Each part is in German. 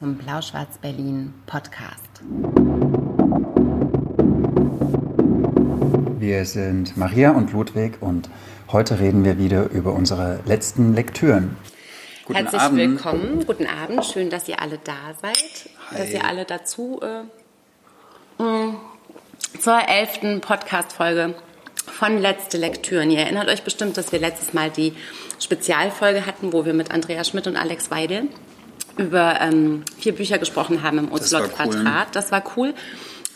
zum Blau-Schwarz-Berlin Podcast. Wir sind Maria und Ludwig und heute reden wir wieder über unsere letzten Lektüren. Guten Herzlich Abend. willkommen, guten Abend, schön, dass ihr alle da seid, Hi. dass ihr alle dazu äh, mm, zur elften Podcast-Folge von Letzte Lektüren. Ihr erinnert euch bestimmt, dass wir letztes Mal die Spezialfolge hatten, wo wir mit Andrea Schmidt und Alex Weidel über ähm, vier Bücher gesprochen haben im Ozlot-Quadrat. Cool. Das war cool.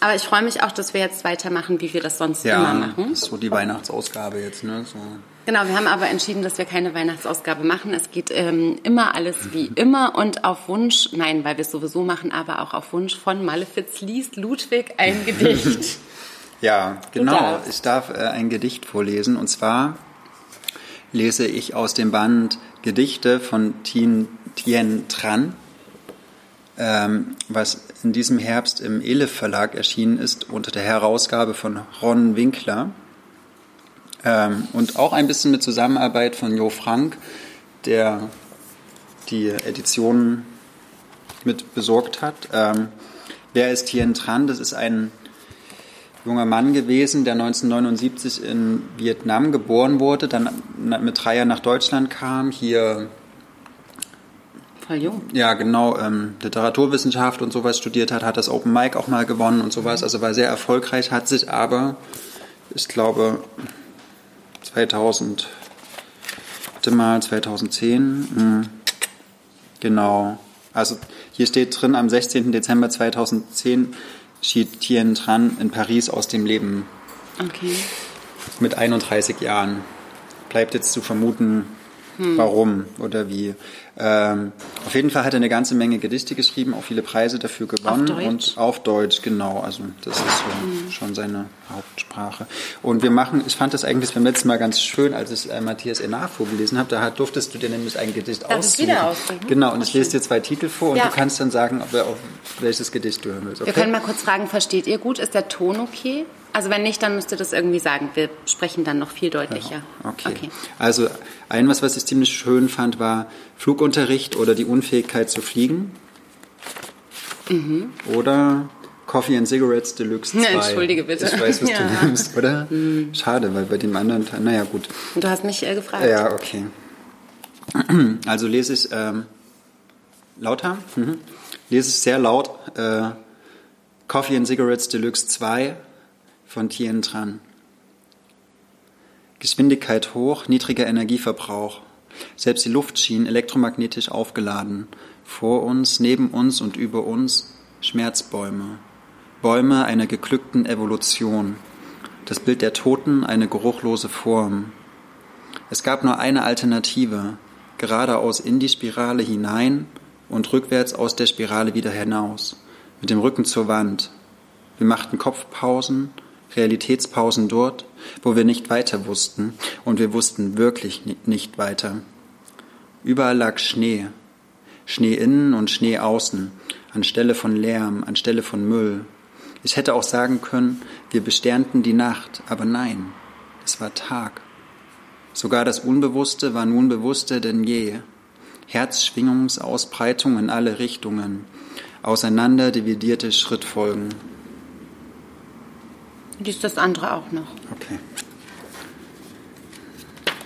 Aber ich freue mich auch, dass wir jetzt weitermachen, wie wir das sonst ja, immer machen. Das ist so die Weihnachtsausgabe jetzt, ne? So. Genau, wir haben aber entschieden, dass wir keine Weihnachtsausgabe machen. Es geht ähm, immer alles wie immer und auf Wunsch, nein, weil wir es sowieso machen, aber auch auf Wunsch von Malefiz liest Ludwig ein Gedicht. ja, genau. Ich darf äh, ein Gedicht vorlesen und zwar lese ich aus dem Band Gedichte von Tien Tien Tran, ähm, was in diesem Herbst im Elef Verlag erschienen ist, unter der Herausgabe von Ron Winkler. Ähm, und auch ein bisschen mit Zusammenarbeit von Jo Frank, der die Editionen mit besorgt hat. Ähm, wer ist Tien Tran? Das ist ein junger Mann gewesen, der 1979 in Vietnam geboren wurde, dann mit drei Jahren nach Deutschland kam, hier Voll jung. Ja, genau. Ähm, Literaturwissenschaft und sowas studiert hat, hat das Open Mic auch mal gewonnen und sowas. Also war sehr erfolgreich, hat sich aber, ich glaube, 2000, warte mal, 2010, mh, hm, genau. Also hier steht drin, am 16. Dezember 2010 schied Tien Tran in Paris aus dem Leben. Okay. Mit 31 Jahren. Bleibt jetzt zu vermuten, hm. warum oder wie. Ähm, auf jeden Fall hat er eine ganze Menge Gedichte geschrieben, auch viele Preise dafür gewonnen. Auf? Und auf Deutsch, genau. Also das ist so hm. schon seine Hauptsprache. Und wir machen, ich fand das eigentlich beim letzten Mal ganz schön, als ich äh, Matthias Enar vorgelesen habe, da durftest du dir nämlich ein Gedicht Darf aussuchen. wieder aussuchen? Genau, und ich lese dir zwei Titel vor und ja. du kannst dann sagen, ob auf welches Gedicht du hören willst. Okay? Wir können mal kurz fragen, versteht ihr gut? Ist der Ton okay? Also wenn nicht, dann müsst ihr das irgendwie sagen. Wir sprechen dann noch viel deutlicher. Ja, okay. okay. Also ein was, was ich ziemlich schön fand, war Flugunterricht oder die Unfähigkeit zu fliegen. Mhm. Oder Coffee and Cigarettes Deluxe 2. Entschuldige bitte. Ich weiß, was ja. du nimmst, oder? Mhm. Schade, weil bei dem anderen Teil, naja gut. Du hast mich äh, gefragt. Ja, okay. Also lese ich ähm, lauter, mhm. lese ich sehr laut äh, Coffee and Cigarettes Deluxe 2 von Tien Tran. Geschwindigkeit hoch, niedriger Energieverbrauch. Selbst die Luft schien elektromagnetisch aufgeladen. Vor uns, neben uns und über uns Schmerzbäume. Bäume einer geglückten Evolution. Das Bild der Toten eine geruchlose Form. Es gab nur eine Alternative. Geradeaus in die Spirale hinein und rückwärts aus der Spirale wieder hinaus. Mit dem Rücken zur Wand. Wir machten Kopfpausen Realitätspausen dort, wo wir nicht weiter wussten, und wir wussten wirklich nicht weiter. Überall lag Schnee, Schnee innen und Schnee außen, anstelle von Lärm, anstelle von Müll. Ich hätte auch sagen können, wir besternten die Nacht, aber nein, es war Tag. Sogar das Unbewusste war nun bewusster denn je. Herzschwingungsausbreitung in alle Richtungen, auseinander dividierte Schrittfolgen. Lies das andere auch noch. Okay.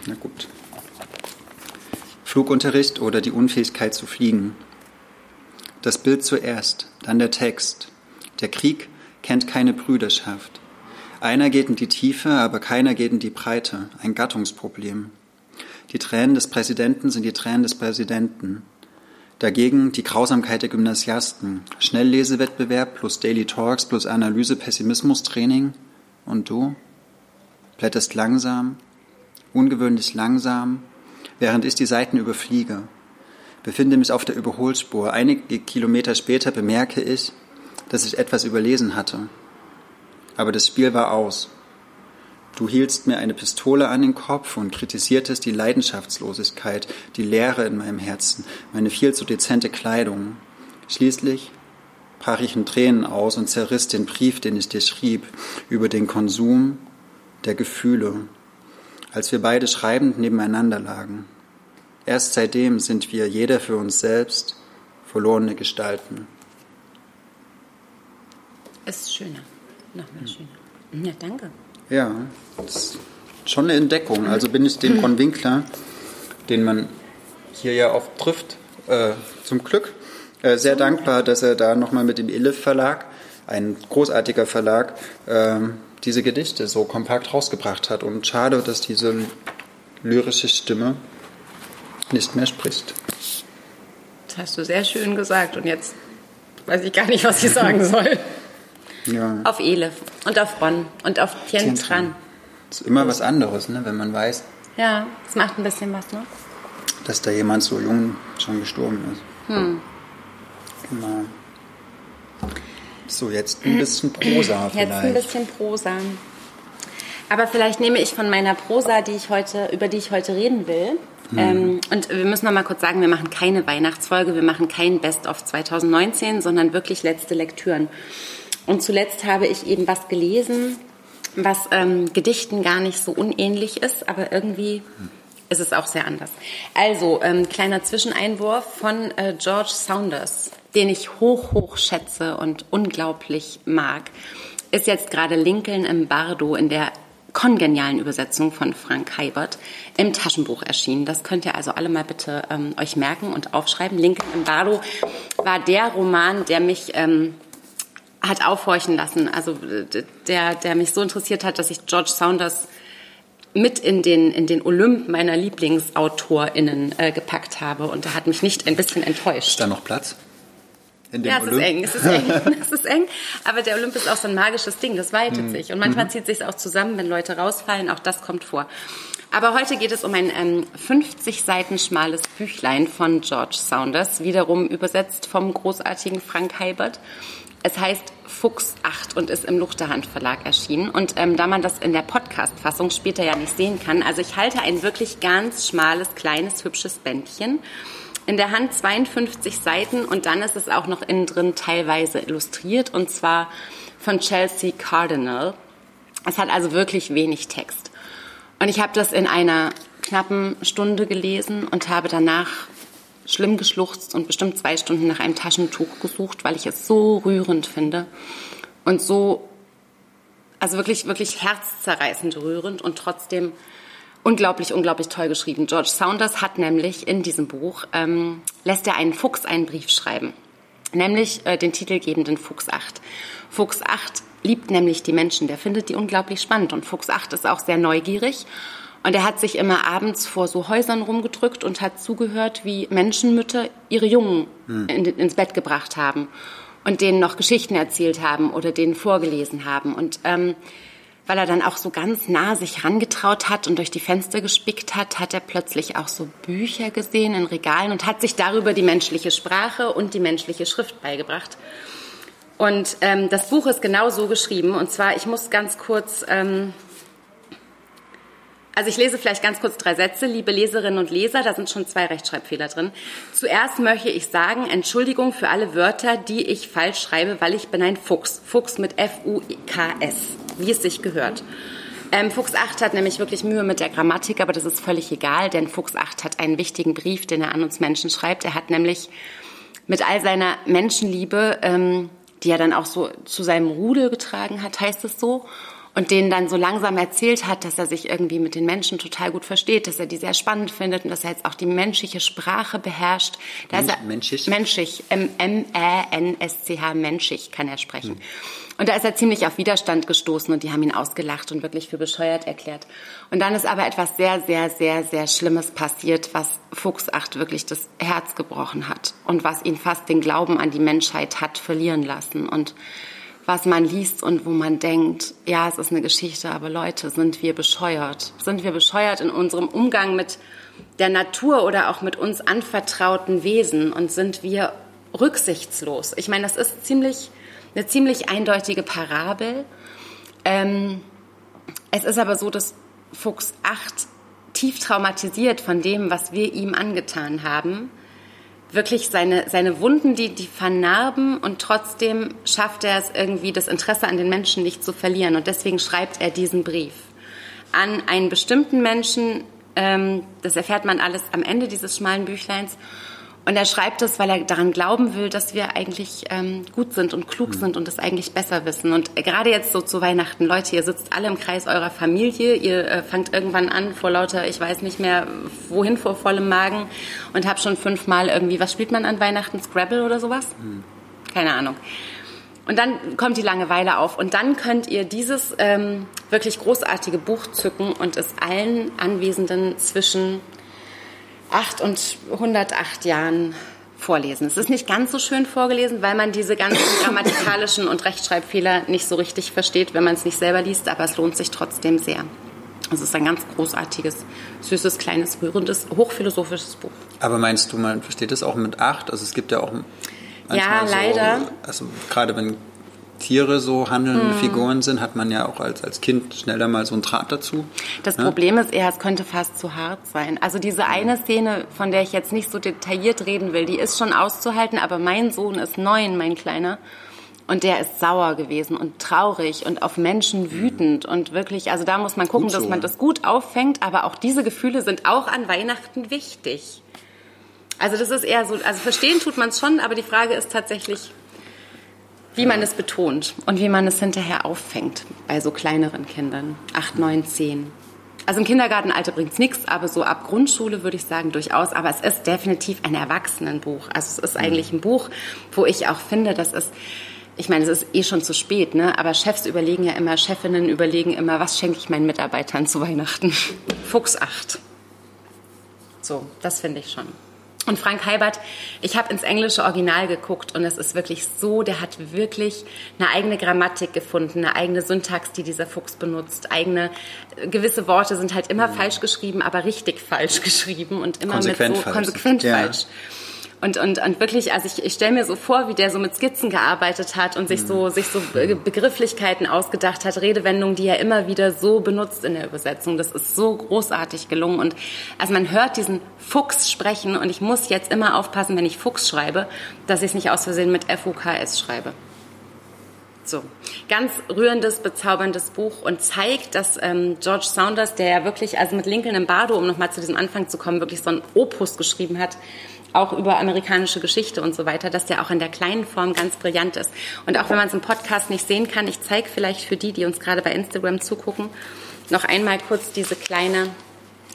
Na gut. Flugunterricht oder die Unfähigkeit zu fliegen. Das Bild zuerst, dann der Text. Der Krieg kennt keine Brüderschaft. Einer geht in die Tiefe, aber keiner geht in die Breite. Ein Gattungsproblem. Die Tränen des Präsidenten sind die Tränen des Präsidenten. Dagegen die Grausamkeit der Gymnasiasten. Schnelllesewettbewerb plus Daily Talks plus Analyse Pessimismus Training. Und du? Blätterst langsam, ungewöhnlich langsam, während ich die Seiten überfliege. Befinde mich auf der Überholspur. Einige Kilometer später bemerke ich, dass ich etwas überlesen hatte. Aber das Spiel war aus. Du hieltst mir eine Pistole an den Kopf und kritisiertest die Leidenschaftslosigkeit, die Leere in meinem Herzen, meine viel zu dezente Kleidung. Schließlich brach ich in Tränen aus und zerriss den Brief, den ich dir schrieb, über den Konsum der Gefühle, als wir beide schreibend nebeneinander lagen. Erst seitdem sind wir jeder für uns selbst verlorene Gestalten. Ist schöner. Nochmal schöner. Ja, danke. Ja, das ist schon eine Entdeckung. Also bin ich dem Ron Winkler, den man hier ja oft trifft, äh, zum Glück äh, sehr dankbar, dass er da nochmal mit dem Elif Verlag, ein großartiger Verlag, äh, diese Gedichte so kompakt rausgebracht hat. Und schade, dass diese lyrische Stimme nicht mehr spricht. Das hast du sehr schön gesagt und jetzt weiß ich gar nicht, was ich sagen soll. Ja. Auf Elif und auf Ron und auf Tien Tran. Das ist immer was anderes, ne, wenn man weiß. Ja, es macht ein bisschen was, ne? Dass da jemand so jung schon gestorben ist. Hm. Genau. So, jetzt ein bisschen Prosa vielleicht. Jetzt ein bisschen Prosa. Aber vielleicht nehme ich von meiner Prosa, die ich heute, über die ich heute reden will. Hm. Ähm, und wir müssen noch mal kurz sagen, wir machen keine Weihnachtsfolge, wir machen kein Best-of 2019, sondern wirklich letzte Lektüren. Und zuletzt habe ich eben was gelesen, was ähm, Gedichten gar nicht so unähnlich ist, aber irgendwie ist es auch sehr anders. Also, ähm, kleiner Zwischeneinwurf von äh, George Saunders, den ich hoch, hoch schätze und unglaublich mag, ist jetzt gerade Lincoln im Bardo in der kongenialen Übersetzung von Frank Heibert im Taschenbuch erschienen. Das könnt ihr also alle mal bitte ähm, euch merken und aufschreiben. Lincoln im Bardo war der Roman, der mich ähm, hat aufhorchen lassen. Also der, der mich so interessiert hat, dass ich George Saunders mit in den, in den Olymp meiner LieblingsautorInnen äh, gepackt habe. Und er hat mich nicht ein bisschen enttäuscht. Ist da noch Platz? In dem ja, es Olymp? ist eng, es ist eng, es ist eng. Aber der Olymp ist auch so ein magisches Ding, das weitet mhm. sich. Und manchmal mhm. zieht sich auch zusammen, wenn Leute rausfallen. Auch das kommt vor. Aber heute geht es um ein ähm, 50 Seiten schmales Büchlein von George Saunders, wiederum übersetzt vom großartigen Frank Heibert. Es heißt Fuchs 8 und ist im Luchterhand Verlag erschienen. Und ähm, da man das in der Podcast-Fassung später ja nicht sehen kann, also ich halte ein wirklich ganz schmales, kleines, hübsches Bändchen. In der Hand 52 Seiten und dann ist es auch noch innen drin teilweise illustriert und zwar von Chelsea Cardinal. Es hat also wirklich wenig Text. Und ich habe das in einer knappen Stunde gelesen und habe danach schlimm geschluchzt und bestimmt zwei Stunden nach einem Taschentuch gesucht, weil ich es so rührend finde und so, also wirklich, wirklich herzzerreißend rührend und trotzdem unglaublich, unglaublich toll geschrieben. George Saunders hat nämlich in diesem Buch, ähm, lässt er einen Fuchs einen Brief schreiben, nämlich äh, den titelgebenden Fuchs 8. Fuchs 8 liebt nämlich die Menschen, der findet die unglaublich spannend und Fuchs 8 ist auch sehr neugierig und er hat sich immer abends vor so Häusern rumgedrückt und hat zugehört, wie Menschenmütter ihre Jungen hm. in, ins Bett gebracht haben und denen noch Geschichten erzählt haben oder denen vorgelesen haben. Und ähm, weil er dann auch so ganz nah sich rangetraut hat und durch die Fenster gespickt hat, hat er plötzlich auch so Bücher gesehen in Regalen und hat sich darüber die menschliche Sprache und die menschliche Schrift beigebracht. Und ähm, das Buch ist genau so geschrieben. Und zwar, ich muss ganz kurz ähm, also ich lese vielleicht ganz kurz drei Sätze. Liebe Leserinnen und Leser, da sind schon zwei Rechtschreibfehler drin. Zuerst möchte ich sagen, Entschuldigung für alle Wörter, die ich falsch schreibe, weil ich bin ein Fuchs. Fuchs mit F-U-K-S, wie es sich gehört. Ähm, Fuchs 8 hat nämlich wirklich Mühe mit der Grammatik, aber das ist völlig egal, denn Fuchs 8 hat einen wichtigen Brief, den er an uns Menschen schreibt. Er hat nämlich mit all seiner Menschenliebe, ähm, die er dann auch so zu seinem Rudel getragen hat, heißt es so, und denen dann so langsam erzählt hat, dass er sich irgendwie mit den Menschen total gut versteht, dass er die sehr spannend findet und dass er jetzt auch die menschliche Sprache beherrscht. Da er, menschig? Menschig, M-M-E-N-S-C-H, menschig kann er sprechen. Hm. Und da ist er ziemlich auf Widerstand gestoßen und die haben ihn ausgelacht und wirklich für bescheuert erklärt. Und dann ist aber etwas sehr, sehr, sehr, sehr Schlimmes passiert, was Fuchsacht wirklich das Herz gebrochen hat und was ihn fast den Glauben an die Menschheit hat verlieren lassen. Und was man liest und wo man denkt, ja, es ist eine Geschichte, aber Leute, sind wir bescheuert? Sind wir bescheuert in unserem Umgang mit der Natur oder auch mit uns anvertrauten Wesen und sind wir rücksichtslos? Ich meine, das ist ziemlich, eine ziemlich eindeutige Parabel. Ähm, es ist aber so, dass Fuchs 8 tief traumatisiert von dem, was wir ihm angetan haben, wirklich seine, seine Wunden, die, die vernarben und trotzdem schafft er es irgendwie, das Interesse an den Menschen nicht zu verlieren. Und deswegen schreibt er diesen Brief an einen bestimmten Menschen. Ähm, das erfährt man alles am Ende dieses schmalen Büchleins. Und er schreibt es, weil er daran glauben will, dass wir eigentlich ähm, gut sind und klug mhm. sind und es eigentlich besser wissen. Und gerade jetzt so zu Weihnachten, Leute, ihr sitzt alle im Kreis eurer Familie, ihr äh, fangt irgendwann an vor lauter, ich weiß nicht mehr wohin, vor vollem Magen und habt schon fünfmal irgendwie, was spielt man an Weihnachten, Scrabble oder sowas? Mhm. Keine Ahnung. Und dann kommt die Langeweile auf und dann könnt ihr dieses ähm, wirklich großartige Buch zücken und es allen Anwesenden zwischen 8 und 108 Jahren vorlesen. Es ist nicht ganz so schön vorgelesen, weil man diese ganzen grammatikalischen und Rechtschreibfehler nicht so richtig versteht, wenn man es nicht selber liest, aber es lohnt sich trotzdem sehr. Es ist ein ganz großartiges, süßes, kleines, rührendes, hochphilosophisches Buch. Aber meinst du, man versteht es auch mit acht? Also es gibt ja auch ja, leider. So, also gerade wenn Tiere so handelnde hm. Figuren sind, hat man ja auch als, als Kind schneller mal so einen Draht dazu. Das ja? Problem ist eher, es könnte fast zu hart sein. Also diese eine Szene, von der ich jetzt nicht so detailliert reden will, die ist schon auszuhalten, aber mein Sohn ist neun, mein Kleiner. Und der ist sauer gewesen und traurig und auf Menschen wütend und wirklich, also da muss man gucken, so. dass man das gut auffängt, aber auch diese Gefühle sind auch an Weihnachten wichtig. Also das ist eher so, also verstehen tut man es schon, aber die Frage ist tatsächlich, wie man es betont und wie man es hinterher auffängt bei so kleineren Kindern, acht, neun, zehn. Also im Kindergartenalter bringt es nichts, aber so ab Grundschule würde ich sagen durchaus. Aber es ist definitiv ein Erwachsenenbuch. Also es ist mhm. eigentlich ein Buch, wo ich auch finde, dass es ich meine, es ist eh schon zu spät, ne? aber Chefs überlegen ja immer, Chefinnen überlegen immer, was schenke ich meinen Mitarbeitern zu Weihnachten? Fuchs 8. So, das finde ich schon. Und Frank Heibert, ich habe ins englische Original geguckt und es ist wirklich so, der hat wirklich eine eigene Grammatik gefunden, eine eigene Syntax, die dieser Fuchs benutzt, eigene gewisse Worte sind halt immer mhm. falsch geschrieben, aber richtig falsch geschrieben und immer konsequent mit so falsch. konsequent ja. falsch. Und, und, und wirklich, also ich, ich stelle mir so vor, wie der so mit Skizzen gearbeitet hat und sich so, mhm. sich so Begrifflichkeiten ausgedacht hat, Redewendungen, die er immer wieder so benutzt in der Übersetzung. Das ist so großartig gelungen. Und also man hört diesen Fuchs sprechen und ich muss jetzt immer aufpassen, wenn ich Fuchs schreibe, dass ich es nicht aus Versehen mit F-U-K-S schreibe. So, ganz rührendes, bezauberndes Buch und zeigt, dass ähm, George Saunders, der ja wirklich, also mit Lincoln im Bardo, um nochmal zu diesem Anfang zu kommen, wirklich so ein Opus geschrieben hat, auch über amerikanische Geschichte und so weiter, dass der auch in der kleinen Form ganz brillant ist. Und auch wenn man es im Podcast nicht sehen kann, ich zeige vielleicht für die, die uns gerade bei Instagram zugucken, noch einmal kurz diese kleine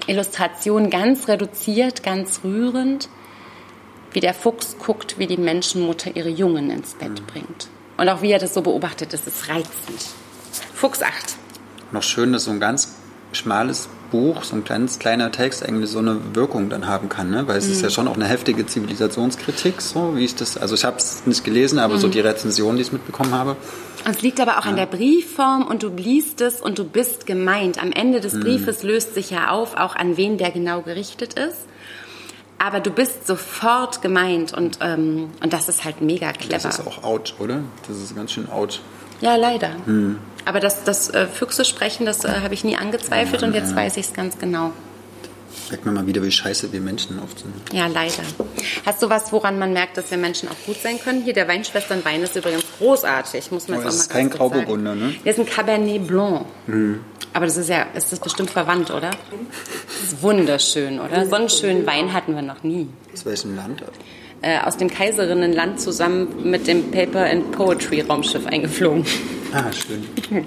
Illustration, ganz reduziert, ganz rührend, wie der Fuchs guckt, wie die Menschenmutter ihre Jungen ins Bett mhm. bringt. Und auch wie er das so beobachtet, das ist reizend. Fuchs 8. Noch schön, dass so ein ganz schmales Buch, so ein ganz kleiner Text, eigentlich so eine Wirkung dann haben kann, ne? weil es mhm. ist ja mhm. schon auch eine heftige Zivilisationskritik, so wie ich das, also ich habe es nicht gelesen, aber mhm. so die Rezension, die ich mitbekommen habe. Es liegt aber auch ja. an der Briefform und du liest es und du bist gemeint. Am Ende des mhm. Briefes löst sich ja auf, auch an wen der genau gerichtet ist. Aber du bist sofort gemeint und, ähm, und das ist halt mega clever. Das ist auch out, oder? Das ist ganz schön out. Ja, leider. Hm. Aber das, das äh, Füchse sprechen, das äh, habe ich nie angezweifelt ja, und jetzt ja. weiß ich es ganz genau. Merkt man mal wieder, wie scheiße wir Menschen oft sind. Ja, leider. Hast du was, woran man merkt, dass wir Menschen auch gut sein können? Hier, der Weinschwesternwein ist übrigens großartig. Muss man oh, das ist kein Grauburgunder, ne? Der ist ein Cabernet Blanc. Mhm. Aber das ist ja, ist das bestimmt verwandt, oder? Das ist wunderschön, oder? So einen schönen Wein hatten wir noch nie. Aus welchem Land? Äh, aus dem Kaiserinnenland zusammen mit dem Paper and Poetry Raumschiff eingeflogen. Ah, schön.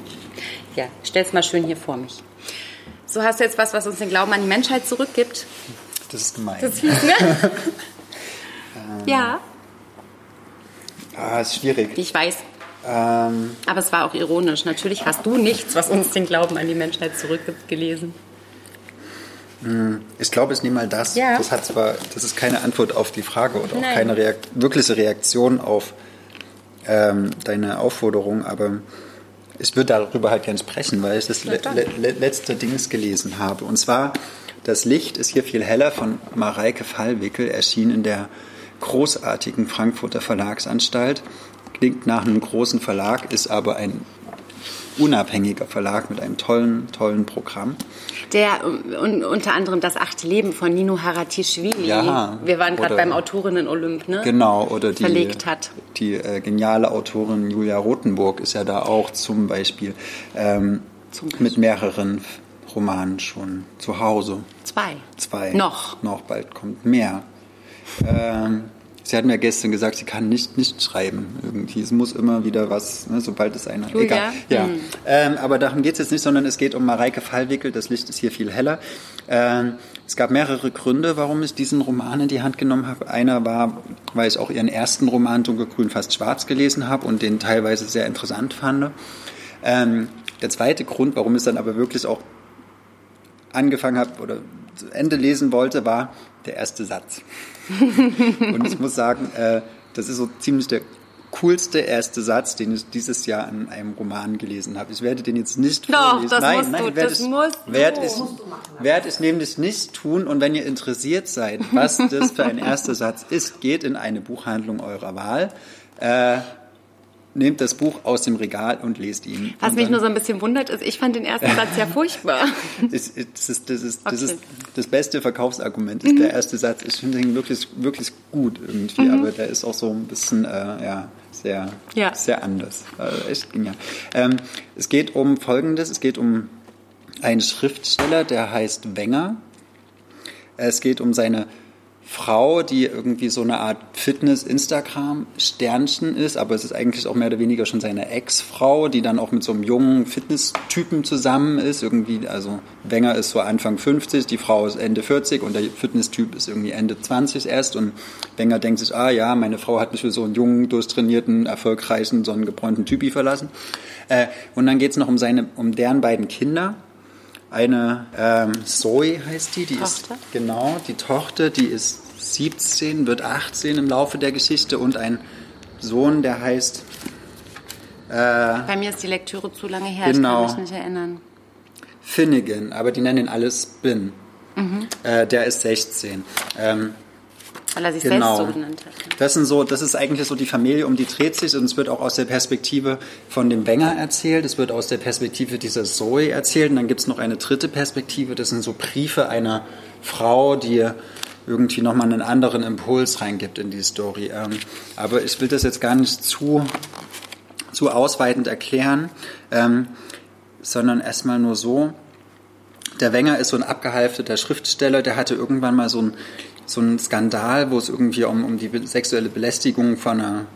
ja, stell's mal schön hier vor mich. So hast du jetzt was, was uns den Glauben an die Menschheit zurückgibt. Das ist gemein. Das ist fies, ne? ähm, ja. Ah, ist schwierig. Ich weiß. Ähm, Aber es war auch ironisch. Natürlich hast du nichts, was uns den Glauben an die Menschheit zurückgibt, gelesen. Hm, ich glaube, es ist nicht mal das. Ja. Das, hat zwar, das ist keine Antwort auf die Frage oder auch keine Reakt wirkliche Reaktion auf ähm, deine Aufforderung, aber ich würde darüber halt gerne sprechen, weil ich das le le letzte Dings gelesen habe. Und zwar, das Licht ist hier viel heller von Mareike Fallwickel, erschien in der großartigen Frankfurter Verlagsanstalt. Klingt nach einem großen Verlag, ist aber ein unabhängiger Verlag mit einem tollen, tollen Programm. Der un, unter anderem das achte Leben von Nino Haratischvili, ja, wir waren gerade beim Autorinnen-Olymp, ne? Genau, oder die, verlegt hat. die äh, geniale Autorin Julia Rothenburg ist ja da auch zum Beispiel, ähm, zum Beispiel. mit mehreren Romanen schon zu Hause. Zwei. Zwei. Noch. Noch, bald kommt mehr. Ähm, sie hat mir gestern gesagt, sie kann nicht nicht schreiben irgendwie. Es muss immer wieder was, ne, sobald es einer. Julia? Egal. Ja. Hm. Ähm, aber darum geht es jetzt nicht, sondern es geht um Mareike Fallwickel. Das Licht ist hier viel heller. Ähm, es gab mehrere Gründe, warum ich diesen Roman in die Hand genommen habe. Einer war, weil ich auch ihren ersten Roman Dunkelgrün fast schwarz gelesen habe und den teilweise sehr interessant fand. Ähm, der zweite Grund, warum ich es dann aber wirklich auch angefangen habe oder zu Ende lesen wollte, war der erste Satz. Und ich muss sagen, äh, das ist so ziemlich der coolste erste Satz, den ich dieses Jahr in einem Roman gelesen habe. Ich werde den jetzt nicht Doch, vorlesen. das nein, musst nein, du, werde das ich, musst werde du. ich, werde ich nämlich nicht tun. Und wenn ihr interessiert seid, was das für ein erster Satz ist, geht in eine Buchhandlung eurer Wahl. Äh, nehmt das Buch aus dem Regal und lest ihn. Was mich nur so ein bisschen wundert, ist, ich fand den ersten Satz ja furchtbar. das, ist, das, ist, das Okay. ist das beste Verkaufsargument, ist der erste Satz. Ich finde ihn wirklich, wirklich gut irgendwie, aber der ist auch so ein bisschen, äh, ja, sehr, Ja. sehr anders. Also echt genial. Ähm, es geht um Folgendes, es geht um einen Schriftsteller, der heißt Wenger. Es geht um seine Frau, die irgendwie so eine Art Fitness-Instagram-Sternchen ist, aber es ist eigentlich auch mehr oder weniger schon seine Ex-Frau, die dann auch mit so einem jungen Fitness-Typen zusammen ist. Irgendwie, also Wenger ist so Anfang 50, die Frau ist Ende 40 und der Fitness-Typ ist irgendwie Ende 20 erst. Und Wenger denkt sich, ah ja, meine Frau hat mich für so einen jungen, durchtrainierten, erfolgreichen, sonnengebräunten Typi verlassen. Äh, und dann geht es noch um, seine, um deren beiden Kinder. Eine ähm, Zoe heißt die, die Tochter? ist genau die Tochter, die ist 17, wird 18 im Laufe der Geschichte und ein Sohn, der heißt Bei mir ist die Lektüre zu lange her, Genau. ich kann mich nicht erinnern. Finnegan, aber die nennen ihn alle Spin. Mhm. Äh, der ist 16. Ähm, Weil er sich Genau. selbst so genannt hat. Das sind so, das ist eigentlich so die Familie, um die dreht sich und es wird auch aus der Perspektive von dem Wenger erzählt, es wird aus der Perspektive dieser Zoe erzählt und dann gibt es noch eine dritte Perspektive, das sind so Briefe einer Frau, die irgendwie nochmal einen anderen Impuls reingibt in die Story. Ähm, aber ich will das jetzt gar nicht zu, zu ausweitend erklären, ähm, sondern erstmal nur so, der Wenger ist so ein abgehalfteter Schriftsteller, der hatte irgendwann mal so ein so einen Skandal, wo es irgendwie um, um die sexuelle Belästigung von einer,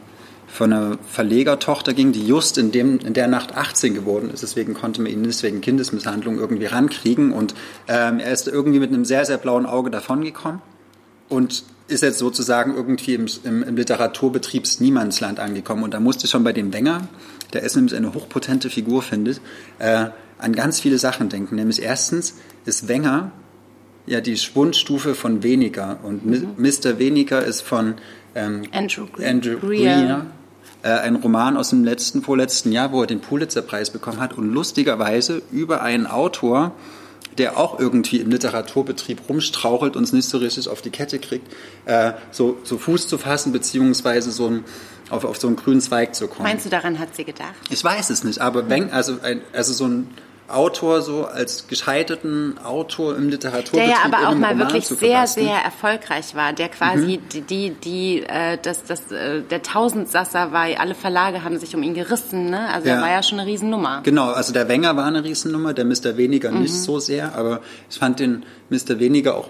von einer Verlegertochter ging, die just in, dem, in der Nacht 18 geworden ist. Deswegen konnte man ihn nicht wegen Kindesmisshandlung irgendwie rankriegen. Und ähm, er ist irgendwie mit einem sehr, sehr blauen Auge davongekommen und ist jetzt sozusagen irgendwie im, im, im Literaturbetriebs Niemandsland angekommen. Und da musste schon bei dem Wenger, der ist nämlich eine hochpotente Figur, findet, äh, an ganz viele Sachen denken. Nämlich erstens ist Wenger ja die Schwundstufe von weniger. Und Mi- Mr. Weniger ist von ähm, Andrew Gre- Andrew. Greer. Äh, ein Roman aus dem letzten, vorletzten Jahr, wo er den Pulitzerpreis bekommen hat und lustigerweise über einen Autor, der auch irgendwie im Literaturbetrieb rumstrauchelt und es nicht so richtig auf die Kette kriegt, äh, so, so Fuß zu fassen, beziehungsweise so ein, auf, auf so einen grünen Zweig zu kommen. Meinst du, daran hat sie gedacht? Ich weiß es nicht, aber wenn, also, ein, also so ein Autor so als gescheiterten Autor im Literaturbetrieb Der ja aber auch mal Roman wirklich sehr, sehr erfolgreich war. Der quasi die, die, die äh, das, das, äh, der Tausendsasser war. Alle Verlage haben sich um ihn gerissen. Ne? Also Ja. er war ja schon eine Riesennummer. Genau, also der Wenger war eine Riesennummer, der Mr. Weniger Mhm. nicht so sehr, aber ich fand den Mr. Weniger auch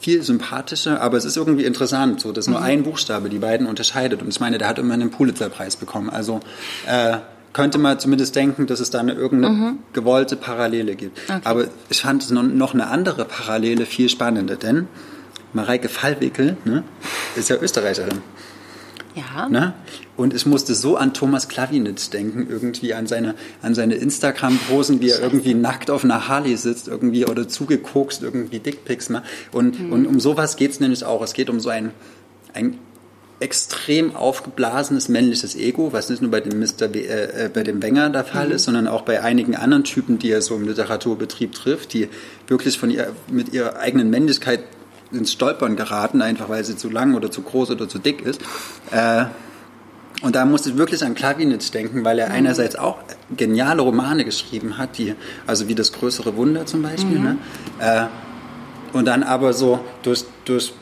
viel sympathischer, aber es ist irgendwie interessant, so, dass nur Mhm. ein Buchstabe die beiden unterscheidet. Und ich meine, der hat immer einen Pulitzerpreis bekommen. Also äh, könnte man zumindest denken, dass es da eine irgendeine Mhm. gewollte Parallele gibt. Aber ich fand es noch, eine andere Parallele viel spannender, denn Mareike Fallwickel ne, ist ja Österreicherin. Ja. Ne? Und ich musste so an Thomas Klawinitz denken, irgendwie an seine, an seine Instagram-Posen, wie er irgendwie nackt auf einer Harley sitzt, irgendwie oder zugekokst, irgendwie Dickpics. Ne? Und, Mhm. und um sowas geht es nämlich auch. Es geht um so ein, ein extrem aufgeblasenes männliches Ego, was nicht nur bei dem Mr. W, äh, äh, bei dem Wenger der Fall ist, sondern auch bei einigen anderen Typen, die er so im Literaturbetrieb trifft, die wirklich von ihr mit ihrer eigenen Männlichkeit ins Stolpern geraten, einfach weil sie zu lang oder zu groß oder zu dick ist. Äh, und da musste ich wirklich an Klawinitz denken, weil er einerseits auch geniale Romane geschrieben hat, die, also wie das größere Wunder zum Beispiel, ne? äh, und dann aber so durch, durch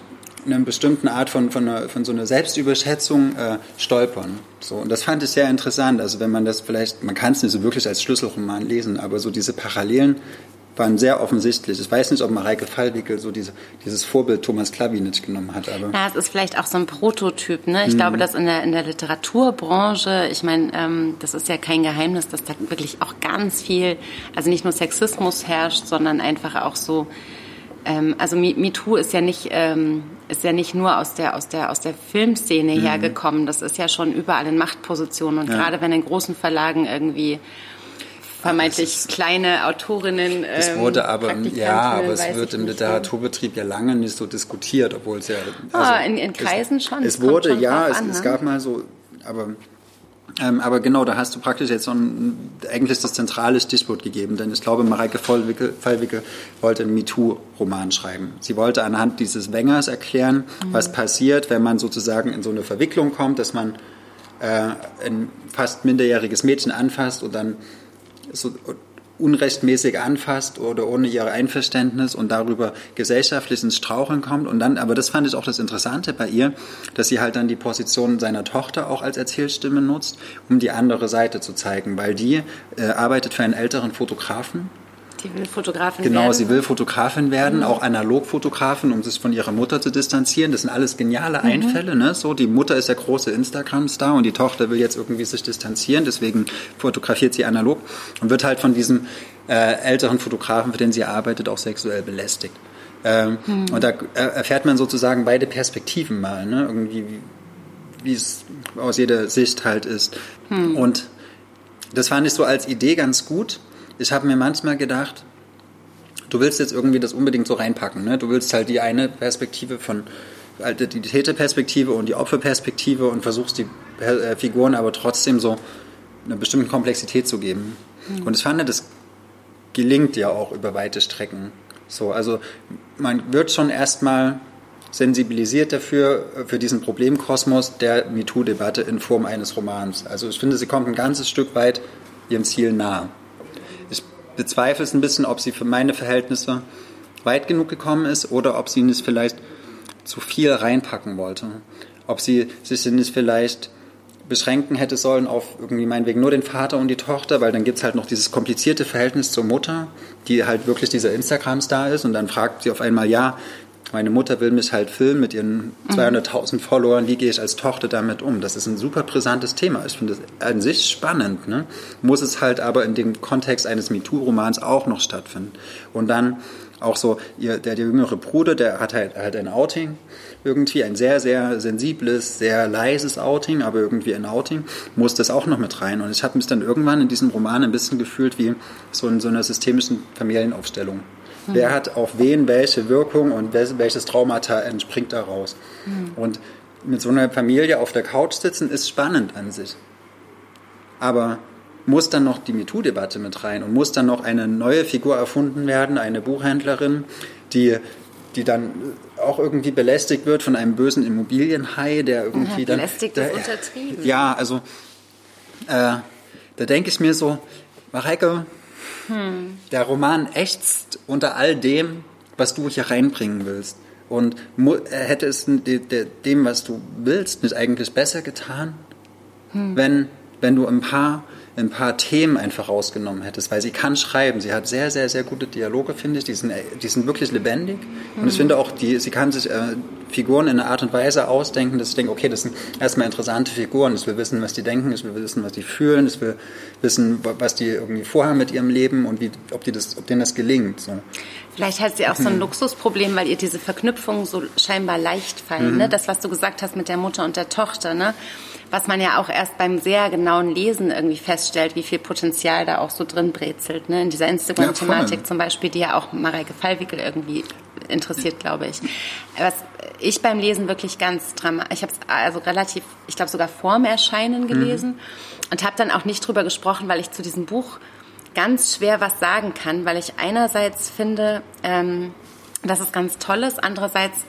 eine bestimmte Art von, von, einer, von so einer Selbstüberschätzung äh, stolpern. So, und das fand ich sehr interessant. Also wenn man das vielleicht, man kann es nicht so wirklich als Schlüsselroman lesen, aber so diese Parallelen waren sehr offensichtlich. Ich weiß nicht, ob Mareike Fallwickel so diese, dieses Vorbild Thomas Klabinitsch genommen hat. Aber ja, es ist vielleicht auch so ein Prototyp. Ne? Ich mhm. glaube, dass in der, in der Literaturbranche, ich meine, ähm, das ist ja kein Geheimnis, dass da wirklich auch ganz viel, also nicht nur Sexismus herrscht, sondern einfach auch so, ähm, also MeToo ist ja nicht... Ähm, ist ja nicht nur aus der, aus der, aus der Filmszene mhm. hergekommen. Das ist ja schon überall in Machtpositionen. Und ja. gerade wenn in großen Verlagen irgendwie vermeintlich kleine Autorinnen. Es ähm, wurde aber, ja, aber es wird im Literaturbetrieb ja lange nicht so diskutiert, obwohl es ja. Ah, also oh, in, in Kreisen es, schon. Es wurde, schon ja, es, an, es, ne? gab mal so, aber. Ähm, aber genau, da hast du praktisch jetzt so ein, eigentlich das zentrale Stichwort gegeben, denn ich glaube, Mareike Fallwicke wollte einen MeToo-Roman schreiben. Sie wollte anhand dieses Wengers erklären, mhm. was passiert, wenn man sozusagen in so eine Verwicklung kommt, dass man äh, ein fast minderjähriges Mädchen anfasst und dann so unrechtmäßig anfasst oder ohne ihr Einverständnis und darüber gesellschaftlich ins Straucheln kommt. Und dann, aber das fand ich auch das Interessante bei ihr, dass sie halt dann die Position seiner Tochter auch als Erzählstimme nutzt, um die andere Seite zu zeigen, weil die äh, arbeitet für einen älteren Fotografen Sie will Fotografin genau, werden. Genau, sie will Fotografin werden, mhm. auch Analogfotografin, um sich von ihrer Mutter zu distanzieren. Das sind alles geniale mhm. Einfälle. Ne? So, die Mutter ist der große Instagram-Star und die Tochter will jetzt irgendwie sich distanzieren, deswegen fotografiert sie analog und wird halt von diesem äh, älteren Fotografen, für den sie arbeitet, auch sexuell belästigt. Ähm, mhm. Und da erfährt man sozusagen beide Perspektiven mal, ne? irgendwie wie es aus jeder Sicht halt ist. Mhm. Und das fand ich so als Idee ganz gut ich habe mir manchmal gedacht, du willst jetzt irgendwie das unbedingt so reinpacken. Ne? Du willst halt die eine Perspektive von also die Täterperspektive und die Opferperspektive und versuchst die äh, Figuren aber trotzdem so eine bestimmte Komplexität zu geben. Mhm. Und ich fand, das gelingt ja auch über weite Strecken. So, also man wird schon erstmal sensibilisiert dafür, für diesen Problemkosmos der MeToo-Debatte in Form eines Romans. Also ich finde, sie kommt ein ganzes Stück weit ihrem Ziel nahe bezweifle es ein bisschen, ob sie für meine Verhältnisse weit genug gekommen ist oder ob sie nicht vielleicht zu viel reinpacken wollte. Ob sie sich nicht vielleicht beschränken hätte sollen auf irgendwie meinetwegen nur den Vater und die Tochter, weil dann gibt es halt noch dieses komplizierte Verhältnis zur Mutter, die halt wirklich dieser Instagram-Star ist und dann fragt sie auf einmal, ja, meine Mutter will mich halt filmen mit ihren 200.000 Followern, wie gehe ich als Tochter damit um? Das ist ein super brisantes Thema. Ich finde es an sich spannend. Ne? Muss es halt aber in dem Kontext eines MeToo-Romans auch noch stattfinden. Und dann auch so, ihr, der, der jüngere Bruder, der hat halt, halt ein Outing irgendwie, ein sehr, sehr sensibles, sehr leises Outing, aber irgendwie ein Outing, muss das auch noch mit rein. Und ich habe mich dann irgendwann in diesem Roman ein bisschen gefühlt wie so in so einer systemischen Familienaufstellung. Mhm. Wer hat auf wen welche Wirkung und welches Traumata entspringt daraus. Mhm. Und mit so einer Familie auf der Couch sitzen ist spannend an sich. Aber muss dann noch die MeToo-Debatte mit rein und muss dann noch eine neue Figur erfunden werden, eine Buchhändlerin, die, die dann auch irgendwie belästigt wird von einem bösen Immobilienhai, der irgendwie ja, dann... Belästigt ist untertrieben. Ja, also äh, da denke ich mir so, Mareike, hm. Der Roman ächzt unter all dem, was du hier reinbringen willst. Und hätte es dem, was du willst, nicht eigentlich besser getan, hm. wenn, wenn du ein paar ein paar Themen einfach rausgenommen hättest, weil sie kann schreiben. Sie hat sehr, sehr, sehr gute Dialoge, finde ich. Die sind, die sind wirklich lebendig. Und ich finde auch, die, sie kann sich äh, Figuren in einer Art und Weise ausdenken, dass ich denke, okay, das sind erstmal interessante Figuren. Ich will wissen, was die denken, ich will wissen, was die fühlen, ich will wissen, was die irgendwie vorhaben mit ihrem Leben und wie, ob, die das, ob denen das gelingt. So. Vielleicht hat sie auch so ein Luxusproblem, weil ihr diese Verknüpfungen so scheinbar leicht fallen. Mhm. Ne? Das, was du gesagt hast mit der Mutter und der Tochter. Ne? Was man ja auch erst beim sehr genauen Lesen irgendwie feststellt, wie viel Potenzial da auch so drin brezelt. Ne? In dieser Instagram-Thematik ja, zum Beispiel, die ja auch Mareike Fallwickel irgendwie interessiert, glaube ich. Was ich beim Lesen wirklich ganz dramatisch, ich habe es also relativ, ich glaube sogar vorm Erscheinen gelesen mhm. und habe dann auch nicht drüber gesprochen, weil ich zu diesem Buch ganz schwer was sagen kann, weil ich einerseits finde, ähm, dass es ganz toll ist, andererseits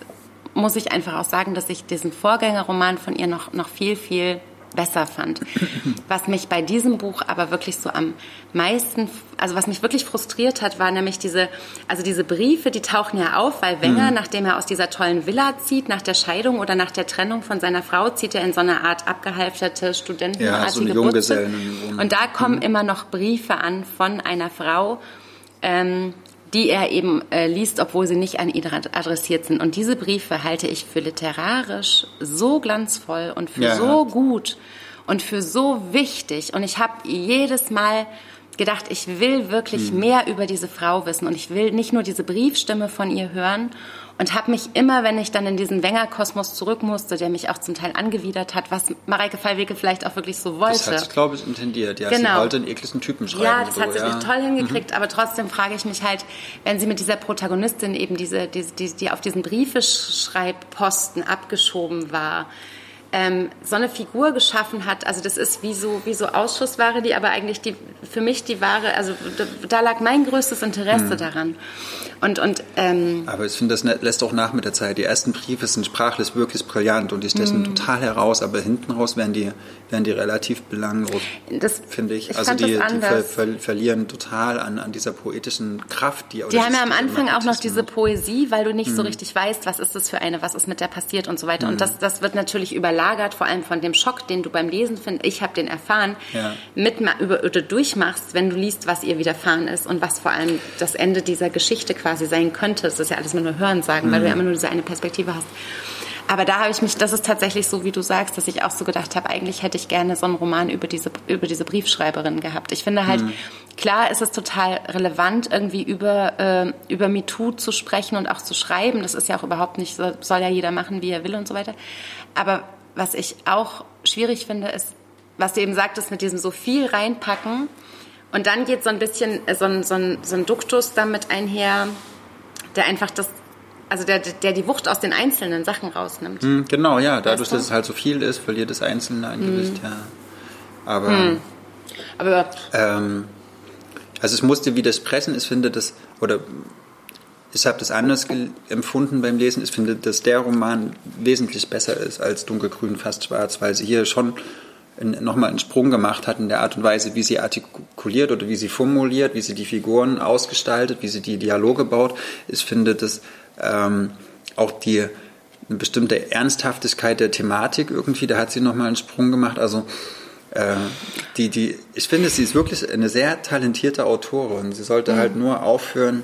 muss ich einfach auch sagen, dass ich diesen Vorgängerroman von ihr noch, noch viel, viel besser fand. Was mich bei diesem Buch aber wirklich so am meisten, also was mich wirklich frustriert hat, war nämlich diese, also diese Briefe, die tauchen ja auf, weil Wenger, mhm. nachdem er aus dieser tollen Villa zieht, nach der Scheidung oder nach der Trennung von seiner Frau, zieht er in so eine Art abgehalfterte studentenartige ja, so Und da kommen mhm. immer noch Briefe an von einer Frau, ähm, die er eben äh, liest, obwohl sie nicht an ihn adressiert sind. Und diese Briefe halte ich für literarisch so glanzvoll und für ja. so gut und für so wichtig. Und ich habe jedes Mal gedacht, ich will wirklich hm. mehr über diese Frau wissen und ich will nicht nur diese Briefstimme von ihr hören und habe mich immer, wenn ich dann in diesen Wenger-Kosmos zurück musste, der mich auch zum Teil angewidert hat, was Mareike Fallwege vielleicht auch wirklich so wollte. Das hat sie, glaube ich, intendiert. Ja, genau. sie wollte einen ekligen Typen schreiben. Ja, das so, hat sie ja. toll hingekriegt, mhm. aber trotzdem frage ich mich halt, wenn sie mit dieser Protagonistin eben diese, diese die, die auf diesen Briefeschreibposten abgeschoben war, ähm, so eine Figur geschaffen hat. Also das ist wie so, wie so Ausschussware, die aber eigentlich die, für mich die Ware, also da, da lag mein größtes Interesse mhm. daran. Und, und, ähm, aber ich finde, das lässt auch nach mit der Zeit. Die ersten Briefe sind sprachlich wirklich brillant und die stechen mhm. total heraus, aber hinten raus werden die, werden die relativ belanglos, finde ich. ich. Also die, die ver, ver, verlieren total an, an dieser poetischen Kraft. Die, die haben ja am Anfang auch noch diese Poesie, weil du nicht mhm. so richtig weißt, was ist das für eine, was ist mit der passiert und so weiter. Und mhm. das, das wird natürlich überlagert, vor allem von dem Schock, den du beim Lesen findest. Ich habe den erfahren, ja. mit, über, oder durchmachst, wenn du liest, was ihr widerfahren ist und was vor allem das Ende dieser Geschichte quasi sein könnte. Das ist ja alles mit nur Hören sagen, weil du ja mhm. immer nur diese eine Perspektive hast. Aber da habe ich mich, das ist tatsächlich so, wie du sagst, dass ich auch so gedacht habe, eigentlich hätte ich gerne so einen Roman über diese, über diese Briefschreiberin gehabt. Ich finde halt, mhm. klar ist es total relevant, irgendwie über, äh, über MeToo zu sprechen und auch zu schreiben. Das ist ja auch überhaupt nicht, soll ja jeder machen, wie er will und so weiter. Aber was ich auch schwierig finde, ist, was du eben sagtest, mit diesem so viel reinpacken. Und dann geht so ein bisschen äh, so ein, so ein, so ein Duktus damit einher, der einfach das also der, der die Wucht aus den einzelnen Sachen rausnimmt. Mm, genau, ja. Dadurch, weißt du? dass es halt so viel ist, verliert das Einzelne ein Gewicht, mm. ja. Aber, mm. Aber ähm, also es musste widersprechen. Ich finde das, oder ich habe das anders empfunden beim Lesen. Ich finde, dass der Roman wesentlich besser ist als Dunkelgrün, fast schwarz, weil sie hier schon nochmal einen Sprung gemacht hat in der Art und Weise, wie sie artikuliert oder wie sie formuliert, wie sie die Figuren ausgestaltet, wie sie die Dialoge baut. Ich finde, dass ähm, auch die eine bestimmte Ernsthaftigkeit der Thematik irgendwie, da hat sie nochmal einen Sprung gemacht. Also äh, die, die, ich finde, sie ist wirklich eine sehr talentierte Autorin. Sie sollte mhm. halt nur aufhören,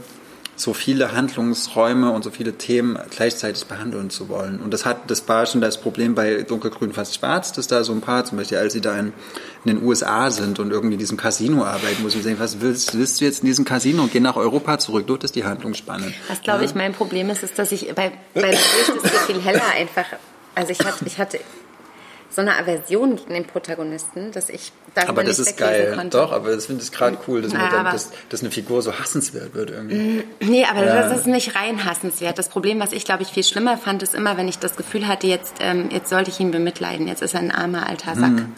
so viele Handlungsräume und so viele Themen gleichzeitig behandeln zu wollen. Und das hat, das war schon das Problem bei Dunkelgrün fast schwarz, dass da so ein paar, zum Beispiel als sie da in, in den USA sind und irgendwie in diesem Casino arbeiten, muss ich sagen, was willst, willst du jetzt in diesem Casino? Geh nach Europa zurück, dort ist die Handlung spannend. Was glaube ja? ich mein Problem ist, ist, dass ich bei, bei ist es viel heller einfach, also ich hatte, ich hatte so eine Aversion gegen den Protagonisten, dass ich darüber aber das ist geil. Konnte. Doch, aber das finde ich gerade cool, dass, ja, dann, dass, dass, eine Figur so hassenswert wird irgendwie. Mm, nee, aber ja. das ist nicht rein hassenswert. Das Problem, was ich glaube ich viel schlimmer fand, ist immer, wenn ich das Gefühl hatte, jetzt, ähm, jetzt sollte ich ihn bemitleiden, jetzt ist er ein armer alter Sack. Mhm.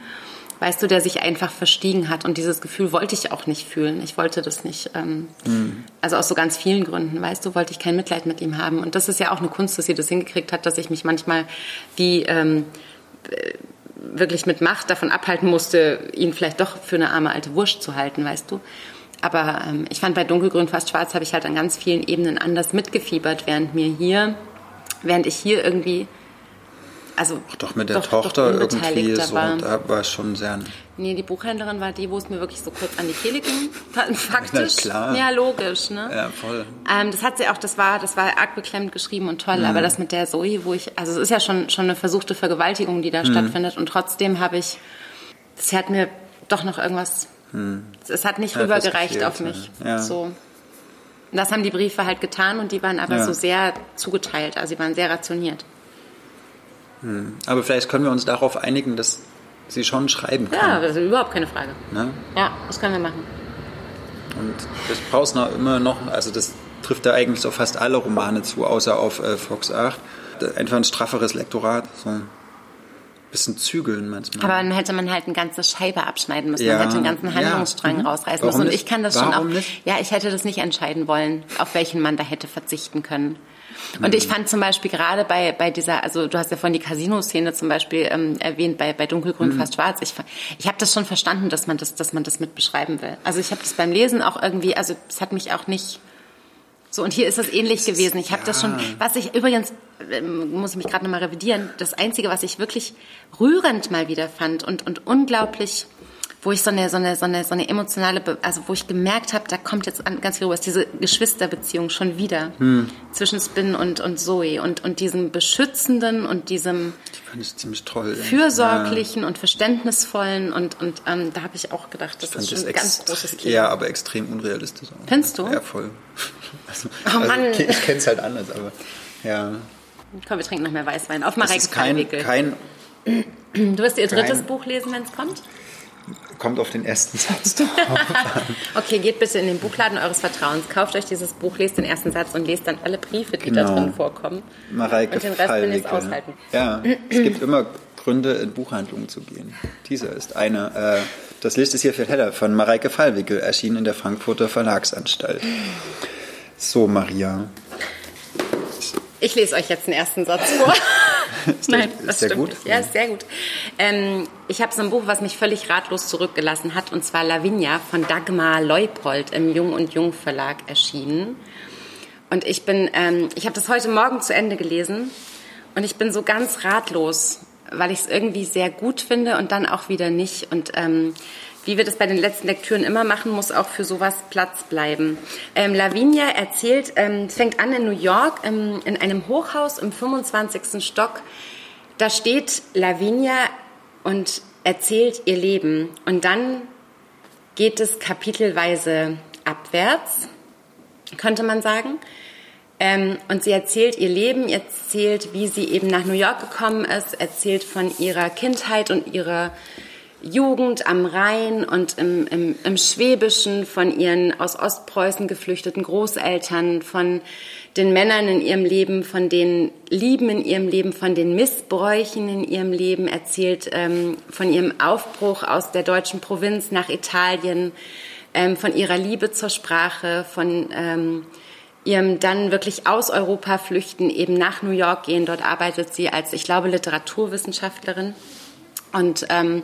Weißt du, der sich einfach verstiegen hat. Und dieses Gefühl wollte ich auch nicht fühlen. Ich wollte das nicht. Ähm, mhm. Also aus so ganz vielen Gründen, weißt du, wollte ich kein Mitleid mit ihm haben. Und das ist ja auch eine Kunst, dass sie das hingekriegt hat, dass ich mich manchmal wie ähm, wirklich mit Macht davon abhalten musste, ihn vielleicht doch für eine arme alte Wurst zu halten, weißt du. Aber ähm, ich fand bei Dunkelgrün fast schwarz habe ich halt an ganz vielen Ebenen anders mitgefiebert, während mir hier, während ich hier irgendwie also doch mit der doch, Tochter doch irgendwie so, war. da war es schon sehr. Nee, die Buchhändlerin war die, wo es mir wirklich so kurz an die Kehle ging. Faktisch. Klar. Ja, logisch, ne? Ja, voll. Ähm, das hat sie auch, das war, das war arg beklemmt geschrieben und toll, mhm. aber das mit der Zoe, wo ich, also es ist ja schon, schon eine versuchte Vergewaltigung, die da mhm. stattfindet und trotzdem habe ich, das hat mir doch noch irgendwas, mhm. es hat nicht ja, rübergereicht auf mich. Ja. So. Und das haben die Briefe halt getan und die waren aber ja. so sehr zugeteilt, also sie waren sehr rationiert. Hm. Aber vielleicht können wir uns darauf einigen, dass sie schon schreiben kann. Ja, das ist überhaupt keine Frage. Ne? Ja, das können wir machen. Und das brauchst du immer noch, also das trifft da eigentlich auf fast alle Romane zu, außer auf äh, Fox 8. Einfach ein strafferes Lektorat, so ein bisschen zügeln manchmal. Aber dann hätte man halt eine ganze Scheibe abschneiden müssen. Ja. Man hätte einen ganzen Handlungsstrang ja. rausreißen Warum müssen. Und ich kann das Warum schon auch. Nicht? Ja, ich hätte das nicht entscheiden wollen, auf welchen man da hätte verzichten können. Und ich fand zum Beispiel gerade bei, bei dieser, also du hast ja vorhin die Casino-Szene zum Beispiel ähm, erwähnt, bei, bei Dunkelgrün mhm. fast schwarz. Ich, ich habe das schon verstanden, dass man das, dass man das mit beschreiben will. Also ich habe das beim Lesen auch irgendwie, also es hat mich auch nicht so, und hier ist es ähnlich gewesen. Ich habe ja. das schon, was ich übrigens, ähm, muss ich mich gerade nochmal revidieren, das Einzige, was ich wirklich rührend mal wieder fand und, und unglaublich wo ich so eine, so eine, so eine, so eine emotionale, Be also wo ich gemerkt habe, da kommt jetzt ganz viel rüber, ist diese Geschwisterbeziehung schon wieder hm. zwischen Spin und, und Zoe und, und diesem beschützenden und diesem toll, fürsorglichen ja. und verständnisvollen und, und ähm, da habe ich auch gedacht, das ist schon ein ganz großes Kino. Ja, aber extrem unrealistisch. Auch. Findest du? Ja, voll. Also, oh Mann. Also, ich kenne es halt anders, aber ja. Komm, wir trinken noch mehr Weißwein. Auf Mareike kein, kein Du wirst ihr drittes Buch lesen, wenn es kommt? Kommt auf den ersten Satz drauf okay, geht bitte in den Buchladen eures Vertrauens, kauft euch dieses Buch, lest den ersten Satz und lest dann alle Briefe, die genau. da drin vorkommen. Mareike und den Rest könnt ihr aushalten. Ja, es gibt immer Gründe, in Buchhandlungen zu gehen. Dieser ist einer. Äh, das Licht ist hier viel heller von Mareike Fallwickel, erschienen in der Frankfurter Verlagsanstalt. So, Maria. Ich lese euch jetzt den ersten Satz vor. ist Nein, der, das stimmt. gut? Ja, ist sehr gut. Ähm, ich habe so ein Buch, was mich völlig ratlos zurückgelassen hat, und zwar Lavinia von Dagmar Leupold im Jung und Jung Verlag erschienen. Und ich bin, ähm, ich habe das heute Morgen zu Ende gelesen und ich bin so ganz ratlos, weil ich es irgendwie sehr gut finde und dann auch wieder nicht. Und ähm, wie wir das bei den letzten Lektüren immer machen, muss auch für sowas Platz bleiben. Ähm, Lavinia erzählt, ähm, fängt an in New York ähm, in einem Hochhaus im 25. Stock. Da steht Lavinia und erzählt ihr Leben. Und dann geht es kapitelweise abwärts, könnte man sagen. Ähm, und sie erzählt ihr Leben, erzählt, wie sie eben nach New York gekommen ist, erzählt von ihrer Kindheit und ihrer Jugend am Rhein und im, im, im Schwäbischen von ihren aus Ostpreußen geflüchteten Großeltern, von den Männern in ihrem Leben, von den Lieben in ihrem Leben, von den Missbräuchen in ihrem Leben, erzählt ähm, von ihrem Aufbruch aus der deutschen Provinz nach Italien, ähm, von ihrer Liebe zur Sprache, von ähm, ihrem dann wirklich aus Europa flüchten, eben nach New York gehen. Dort arbeitet sie als, ich glaube, Literaturwissenschaftlerin. Und ähm,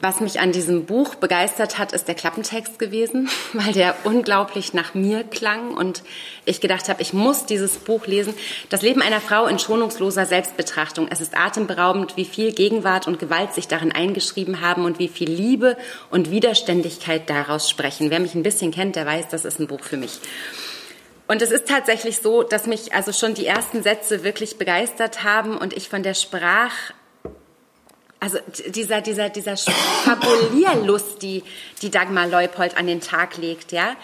was mich an diesem Buch begeistert hat, ist der Klappentext gewesen, weil der unglaublich nach mir klang und ich gedacht habe, ich muss dieses Buch lesen. Das Leben einer Frau in schonungsloser Selbstbetrachtung. Es ist atemberaubend, wie viel Gegenwart und Gewalt sich darin eingeschrieben haben und wie viel Liebe und Widerständigkeit daraus sprechen. Wer mich ein bisschen kennt, der weiß, das ist ein Buch für mich. Und es ist tatsächlich so, dass mich also schon die ersten Sätze wirklich begeistert haben und ich von der Sprach also dieser, dieser, dieser Fabulierlust, die, die Dagmar Leupold an den Tag legt, ja,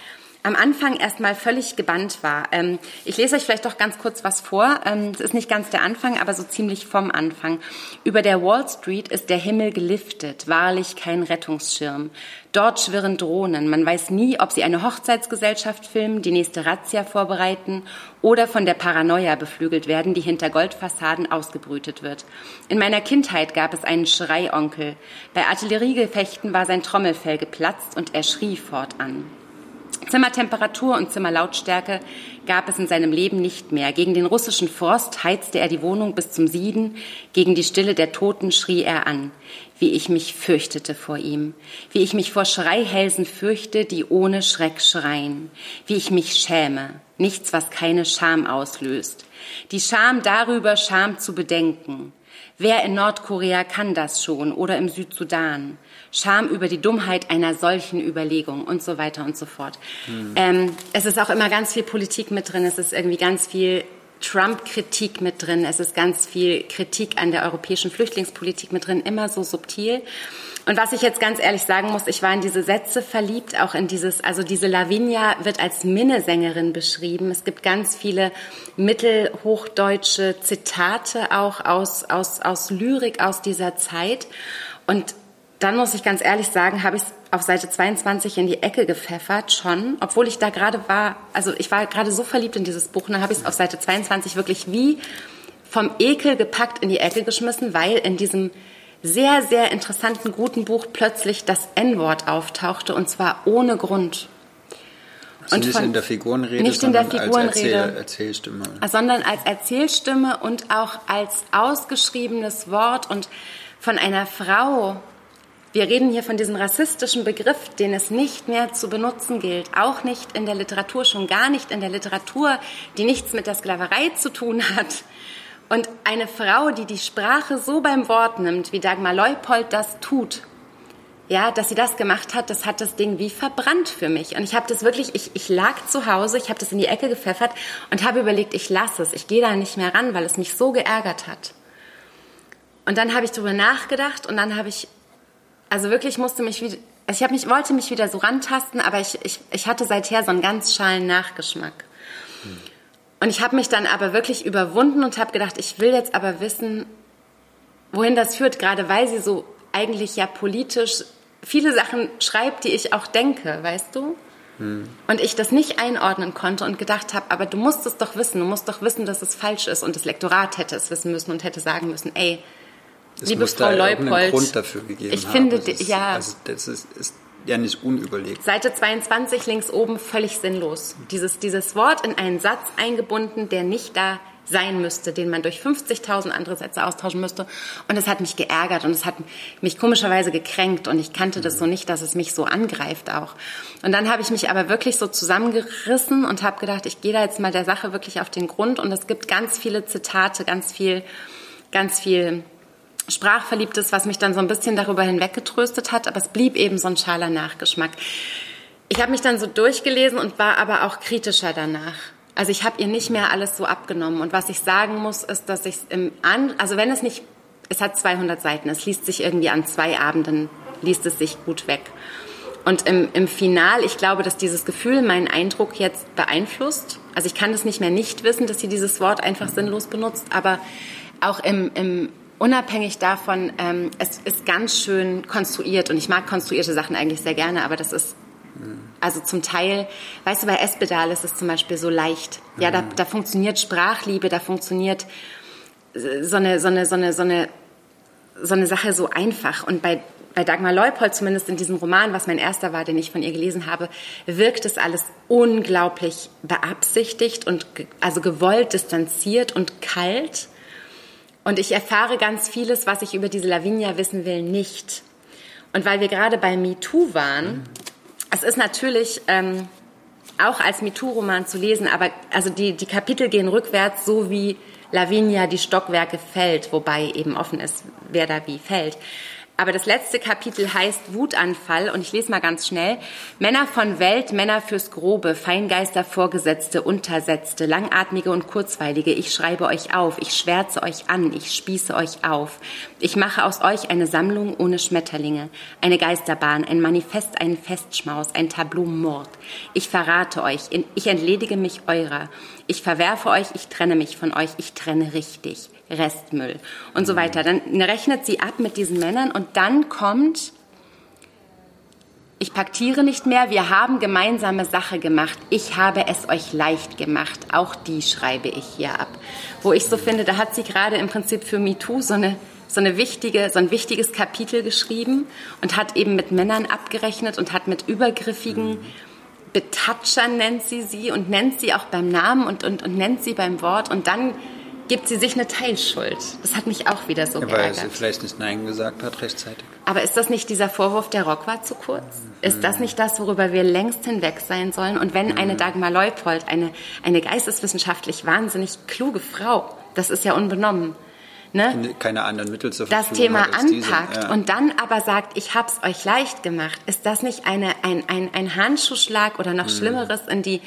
am Anfang erstmal völlig gebannt war. Ähm, ich lese euch vielleicht doch ganz kurz was vor. Ähm, es ist nicht ganz der Anfang, aber so ziemlich vom Anfang. Über der Wall Street ist der Himmel geliftet, wahrlich kein Rettungsschirm. Dort schwirren Drohnen. Man weiß nie, ob sie eine Hochzeitsgesellschaft filmen, die nächste Razzia vorbereiten oder von der Paranoia beflügelt werden, die hinter Goldfassaden ausgebrütet wird. In meiner Kindheit gab es einen Schreionkel. Bei Artilleriegefechten war sein Trommelfell geplatzt und er schrie fortan. Zimmertemperatur und Zimmerlautstärke gab es in seinem Leben nicht mehr. Gegen den russischen Frost heizte er die Wohnung bis zum Sieden, gegen die Stille der Toten schrie er an, wie ich mich fürchtete vor ihm, wie ich mich vor Schreihälsen fürchte, die ohne Schreck schreien, wie ich mich schäme, nichts, was keine Scham auslöst. Die Scham darüber, Scham zu bedenken. Wer in Nordkorea kann das schon oder im Südsudan? Scham über die Dummheit einer solchen Überlegung und so weiter und so fort. Mhm. Ähm, es ist auch immer ganz viel Politik mit drin, es ist irgendwie ganz viel Trump-Kritik mit drin, es ist ganz viel Kritik an der europäischen Flüchtlingspolitik mit drin, immer so subtil. Und was ich jetzt ganz ehrlich sagen muss, ich war in diese Sätze verliebt, auch in dieses, also diese Lavinia wird als Minnesängerin beschrieben. Es gibt ganz viele mittelhochdeutsche Zitate auch aus, aus, aus Lyrik aus dieser Zeit. Und dann muss ich ganz ehrlich sagen, habe ich es auf Seite 22 in die Ecke gepfeffert schon, obwohl ich da gerade war, also ich war gerade so verliebt in dieses Buch, und dann habe ich es auf Seite 22 wirklich wie vom Ekel gepackt in die Ecke geschmissen, weil in diesem sehr, sehr interessanten, guten Buch plötzlich das N-Wort auftauchte und zwar ohne Grund. Also und nicht von, in der Figurenrede, nicht in der Figurenrede, als Erzähl, Erzählstimme. Sondern als Erzählstimme und auch als ausgeschriebenes Wort und von einer Frau, wir reden hier von diesem rassistischen Begriff, den es nicht mehr zu benutzen gilt, auch nicht in der Literatur, schon gar nicht in der Literatur, die nichts mit der Sklaverei zu tun hat. Und eine Frau, die die Sprache so beim Wort nimmt, wie Dagmar Leupold das tut, ja, dass sie das gemacht hat, das hat das Ding wie verbrannt für mich. Und ich habe das wirklich, ich, ich lag zu Hause, ich habe das in die Ecke gepfeffert und habe überlegt, ich lasse es, ich gehe da nicht mehr ran, weil es mich so geärgert hat. Und dann habe ich darüber nachgedacht und dann habe ich, also wirklich musste mich wieder, also ich habe mich, wollte mich wieder so rantasten, aber ich, ich, ich hatte seither so einen ganz schalen Nachgeschmack. Hm. Und ich habe mich dann aber wirklich überwunden und habe gedacht, ich will jetzt aber wissen, wohin das führt, gerade weil sie so eigentlich ja politisch viele Sachen schreibt, die ich auch denke, weißt du? Hm. Und ich das nicht einordnen konnte und gedacht habe, aber du musst es doch wissen, du musst doch wissen, dass es falsch ist. Und das Lektorat hätte es wissen müssen und hätte sagen müssen, ey, es liebe Frau da Leupold, Grund dafür gegeben ich haben. finde, ist, ja, also das ist, ist ja nicht unüberlegt. Seite 22 links oben völlig sinnlos. Dieses, dieses Wort in einen Satz eingebunden, der nicht da sein müsste, den man durch 50.000 andere Sätze austauschen müsste. Und es hat mich geärgert und es hat mich komischerweise gekränkt und ich kannte das so nicht, dass es mich so angreift auch. Und dann habe ich mich aber wirklich so zusammengerissen und habe gedacht, ich gehe da jetzt mal der Sache wirklich auf den Grund und es gibt ganz viele Zitate, ganz viel, ganz viel Sprachverliebtes, was mich dann so ein bisschen darüber hinweggetröstet hat, aber es blieb eben so ein schaler Nachgeschmack. Ich habe mich dann so durchgelesen und war aber auch kritischer danach. Also ich habe ihr nicht mehr alles so abgenommen. Und was ich sagen muss, ist, dass ich es im An, also wenn es nicht, es hat 200 Seiten, es liest sich irgendwie an zwei Abenden, liest es sich gut weg. Und im, im Final, ich glaube, dass dieses Gefühl meinen Eindruck jetzt beeinflusst. Also ich kann es nicht mehr nicht wissen, dass sie dieses Wort einfach sinnlos benutzt, aber auch im, im unabhängig davon, ähm, es ist ganz schön konstruiert und ich mag konstruierte Sachen eigentlich sehr gerne, aber das ist also zum Teil, weißt du, bei Espedal ist es zum Beispiel so leicht. Ja, da, da funktioniert Sprachliebe, da funktioniert so eine, so eine, so eine, so eine, so eine Sache so einfach. Und bei, bei Dagmar Leupold, zumindest in diesem Roman, was mein erster war, den ich von ihr gelesen habe, wirkt es alles unglaublich beabsichtigt und also gewollt, distanziert und kalt. Und ich erfahre ganz vieles, was ich über diese Lavinia wissen will, nicht. Und weil wir gerade bei MeToo waren, es ist natürlich ähm, auch als MeToo-Roman zu lesen, aber also die, die Kapitel gehen rückwärts, so wie Lavinia die Stockwerke fällt, wobei eben offen ist, wer da wie fällt. Aber das letzte Kapitel heißt Wutanfall und ich lese mal ganz schnell. Männer von Welt, Männer fürs Grobe, Feingeister, Vorgesetzte, Untersetzte, Langatmige und Kurzweilige. Ich schreibe euch auf, ich schwärze euch an, ich spieße euch auf. Ich mache aus euch eine Sammlung ohne Schmetterlinge, eine Geisterbahn, ein Manifest, einen Festschmaus, ein Tableau Mord. Ich verrate euch, ich entledige mich eurer. Ich verwerfe euch, ich trenne mich von euch, ich trenne richtig. Restmüll und so weiter. Dann rechnet sie ab mit diesen Männern und dann kommt, ich paktiere nicht mehr, wir haben gemeinsame Sache gemacht, ich habe es euch leicht gemacht, auch die schreibe ich hier ab. Wo ich so finde, da hat sie gerade im Prinzip für MeToo so eine so eine wichtige, so ein wichtiges Kapitel geschrieben und hat eben mit Männern abgerechnet und hat mit übergriffigen Betatschern nennt sie sie und nennt sie auch beim Namen und, und, und nennt sie beim Wort. Und dann gibt sie sich eine Teilschuld. Das hat mich auch wieder so ja, geärgert. Weil sie vielleicht nicht Nein gesagt hat rechtzeitig. Aber ist das nicht dieser Vorwurf, der Rock war zu kurz? Mhm. Ist das nicht das, worüber wir längst hinweg sein sollen? Und wenn mhm. eine Dagmar Leupold, eine, eine geisteswissenschaftlich wahnsinnig kluge Frau, das ist ja unbenommen, ne, keine anderen Mittel zur Verfügung das Thema anpackt diese, ja. und dann aber sagt, ich habe es euch leicht gemacht, ist das nicht eine, ein, ein, ein Handschuhschlag oder noch mhm. Schlimmeres in, die,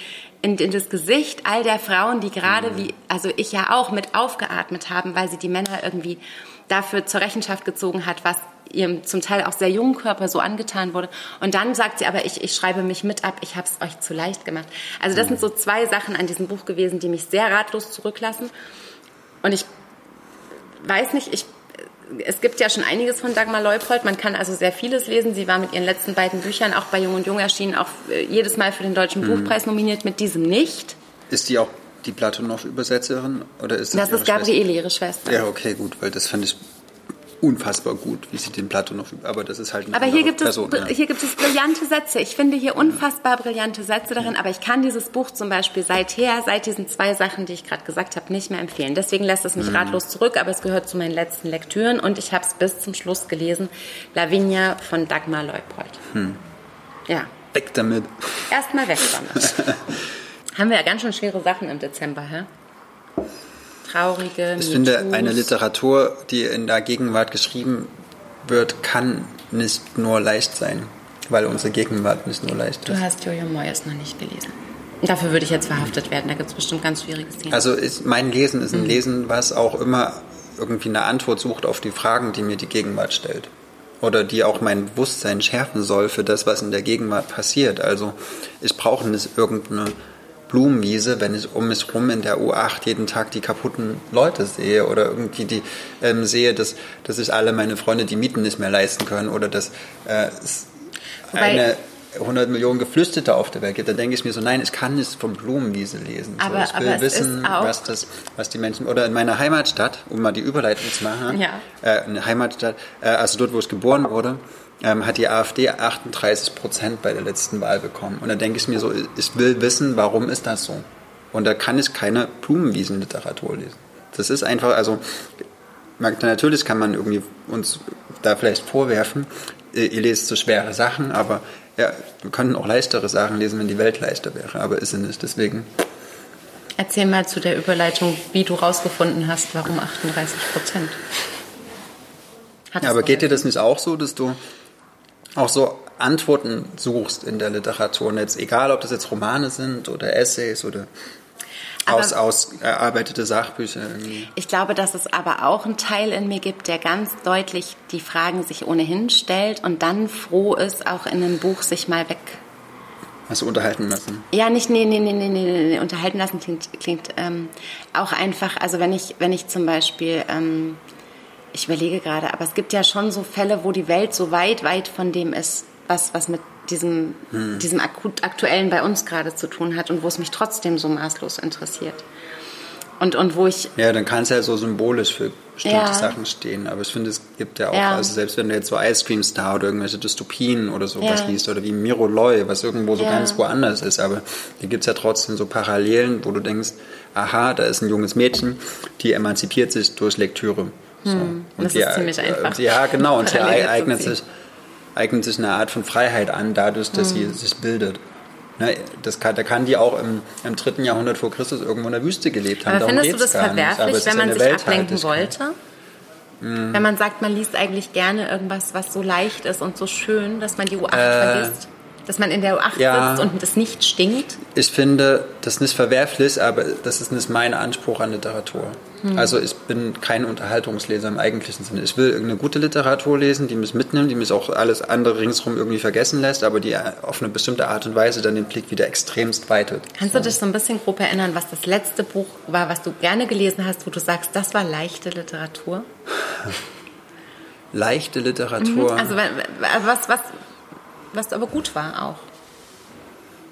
in, in das Gesicht all der Frauen, die gerade mhm. wie, also ich ja auch mit aufgeatmet haben, weil sie die Männer irgendwie dafür zur Rechenschaft gezogen hat, was ihrem zum Teil auch sehr jungen Körper so angetan wurde. Und dann sagt sie aber, ich, ich schreibe mich mit ab, ich habe es euch zu leicht gemacht. Also das mhm. sind so zwei Sachen an diesem Buch gewesen, die mich sehr ratlos zurücklassen. Und ich weiß nicht, ich, es gibt ja schon einiges von Dagmar Leupold. Man kann also sehr vieles lesen. Sie war mit ihren letzten beiden Büchern auch bei Jung und Jung erschienen, auch äh, jedes Mal für den Deutschen mhm. Buchpreis nominiert, mit diesem nicht. Ist die auch die Platonow-Übersetzerin? Oder ist das, das ist Gabriele, ihre Schwester. Ja, okay, gut, weil das fand ich unfassbar gut, wie sie den Plato noch übt. Aber das ist halt eine Aber hier gibt, Person, es, ja. hier gibt es brillante Sätze. Ich finde hier unfassbar brillante Sätze darin. Aber ich kann dieses Buch zum Beispiel seither, seit diesen zwei Sachen, die ich gerade gesagt habe, nicht mehr empfehlen. Deswegen lässt es mich mhm. ratlos zurück. Aber es gehört zu meinen letzten Lektüren. Und ich habe es bis zum Schluss gelesen. Lavinia von Dagmar Leupold. Hm. Ja. Weg damit. Erstmal weg damit. Haben wir ja ganz schön schwere Sachen im Dezember, hä? Traurige. Ich finde, eine Literatur, die in der Gegenwart geschrieben wird, kann nicht nur leicht sein, weil unsere Gegenwart nicht nur leicht ist. Du hast Jojo Moyes noch nicht gelesen. Dafür würde ich jetzt verhaftet werden. Da gibt es bestimmt ganz schwierige Szenen. Also ist, mein Lesen ist ein mhm. Lesen, was auch immer irgendwie eine Antwort sucht auf die Fragen, die mir die Gegenwart stellt. Oder die auch mein Bewusstsein schärfen soll für das, was in der Gegenwart passiert. Also ich brauche nicht irgendeine Blumenwiese, wenn ich um mich rum in der U8 jeden Tag die kaputten Leute sehe oder irgendwie die ähm, sehe, dass, dass sich alle meine Freunde die Mieten nicht mehr leisten können oder dass äh, es eine 100 Millionen Geflüchtete auf der Welt gibt, dann denke ich mir so, nein, ich kann nicht von Blumenwiese lesen. Aber, so, ich will wissen, was, das, was die Menschen, oder in meiner Heimatstadt, um mal die Überleitung zu machen, ja. äh, eine Heimatstadt, äh, also dort, wo ich geboren wurde, ähm, hat die AfD 38 Prozent bei der letzten Wahl bekommen. Und da denke ich mir so, ich will wissen, warum ist das so? Und da kann ich keine Blumenwiesenliteratur lesen. Das ist einfach, also natürlich kann man irgendwie uns da vielleicht vorwerfen, ihr lest so schwere Sachen, aber ja, wir könnten auch leichtere Sachen lesen, wenn die Welt leichter wäre, aber ist sie nicht. Deswegen. Erzähl mal zu der Überleitung, wie du rausgefunden hast, warum 38 Prozent. Ja, aber geht dir das nicht auch so, dass du auch so Antworten suchst in der Literatur? Und jetzt, egal, ob das jetzt Romane sind oder Essays oder aus, aus erarbeitete Sachbücher irgendwie. Ich glaube, dass es aber auch einen Teil in mir gibt, der ganz deutlich die Fragen sich ohnehin stellt und dann froh ist, auch in einem Buch sich mal weg. Hast du unterhalten lassen? Ja, nicht, nee, nee, nee, nee, nee, nee. unterhalten lassen klingt, klingt ähm, auch einfach, also wenn ich, wenn ich zum Beispiel, ähm, ich überlege gerade, aber es gibt ja schon so Fälle, wo die Welt so weit, weit von dem ist, was, was mit diesem, hm. diesem akut, aktuellen bei uns gerade zu tun hat und wo es mich trotzdem so maßlos interessiert. Und, und wo ich. Ja, dann kann es ja so symbolisch für bestimmte ja. Sachen stehen. Aber ich finde, es gibt ja auch, ja. also selbst wenn du jetzt so Ice Cream Star oder irgendwelche Dystopien oder sowas ja. liest oder wie Miro Loy, was irgendwo so ganz woanders ist, aber hier gibt es ja trotzdem so Parallelen, wo du denkst, aha, da ist ein junges Mädchen, die emanzipiert sich durch Lektüre. So. Hm, und das die, ist ziemlich einfach. Ja, genau, und sie eignet sich eignet sich eine Art von Freiheit an, dadurch, dass mhm. sie sich bildet. Ne, das kann, da kann die auch im, im dritten Jahrhundert vor Christus irgendwo in der Wüste gelebt haben. Aber Darum findest du das verwerflich, wenn man sich ablenken wollte? Mhm. Wenn man sagt, man liest eigentlich gerne irgendwas, was so leicht ist und so schön, dass man die U8 äh, vergisst? Dass man in der U8 ja, sitzt und es nicht stinkt? Ich finde das nicht verwerflich, aber das ist nicht mein Anspruch an Literatur. Hm. Also ich bin kein Unterhaltungsleser im eigentlichen Sinne. Ich will irgendeine gute Literatur lesen, die mich mitnimmt, die mich auch alles andere ringsherum irgendwie vergessen lässt, aber die auf eine bestimmte Art und Weise dann den Blick wieder extremst weitet. Kannst du dich so ein bisschen grob erinnern, was das letzte Buch war, was du gerne gelesen hast, wo du sagst, das war leichte Literatur? leichte Literatur. Mhm. Also was, was, was aber gut war auch.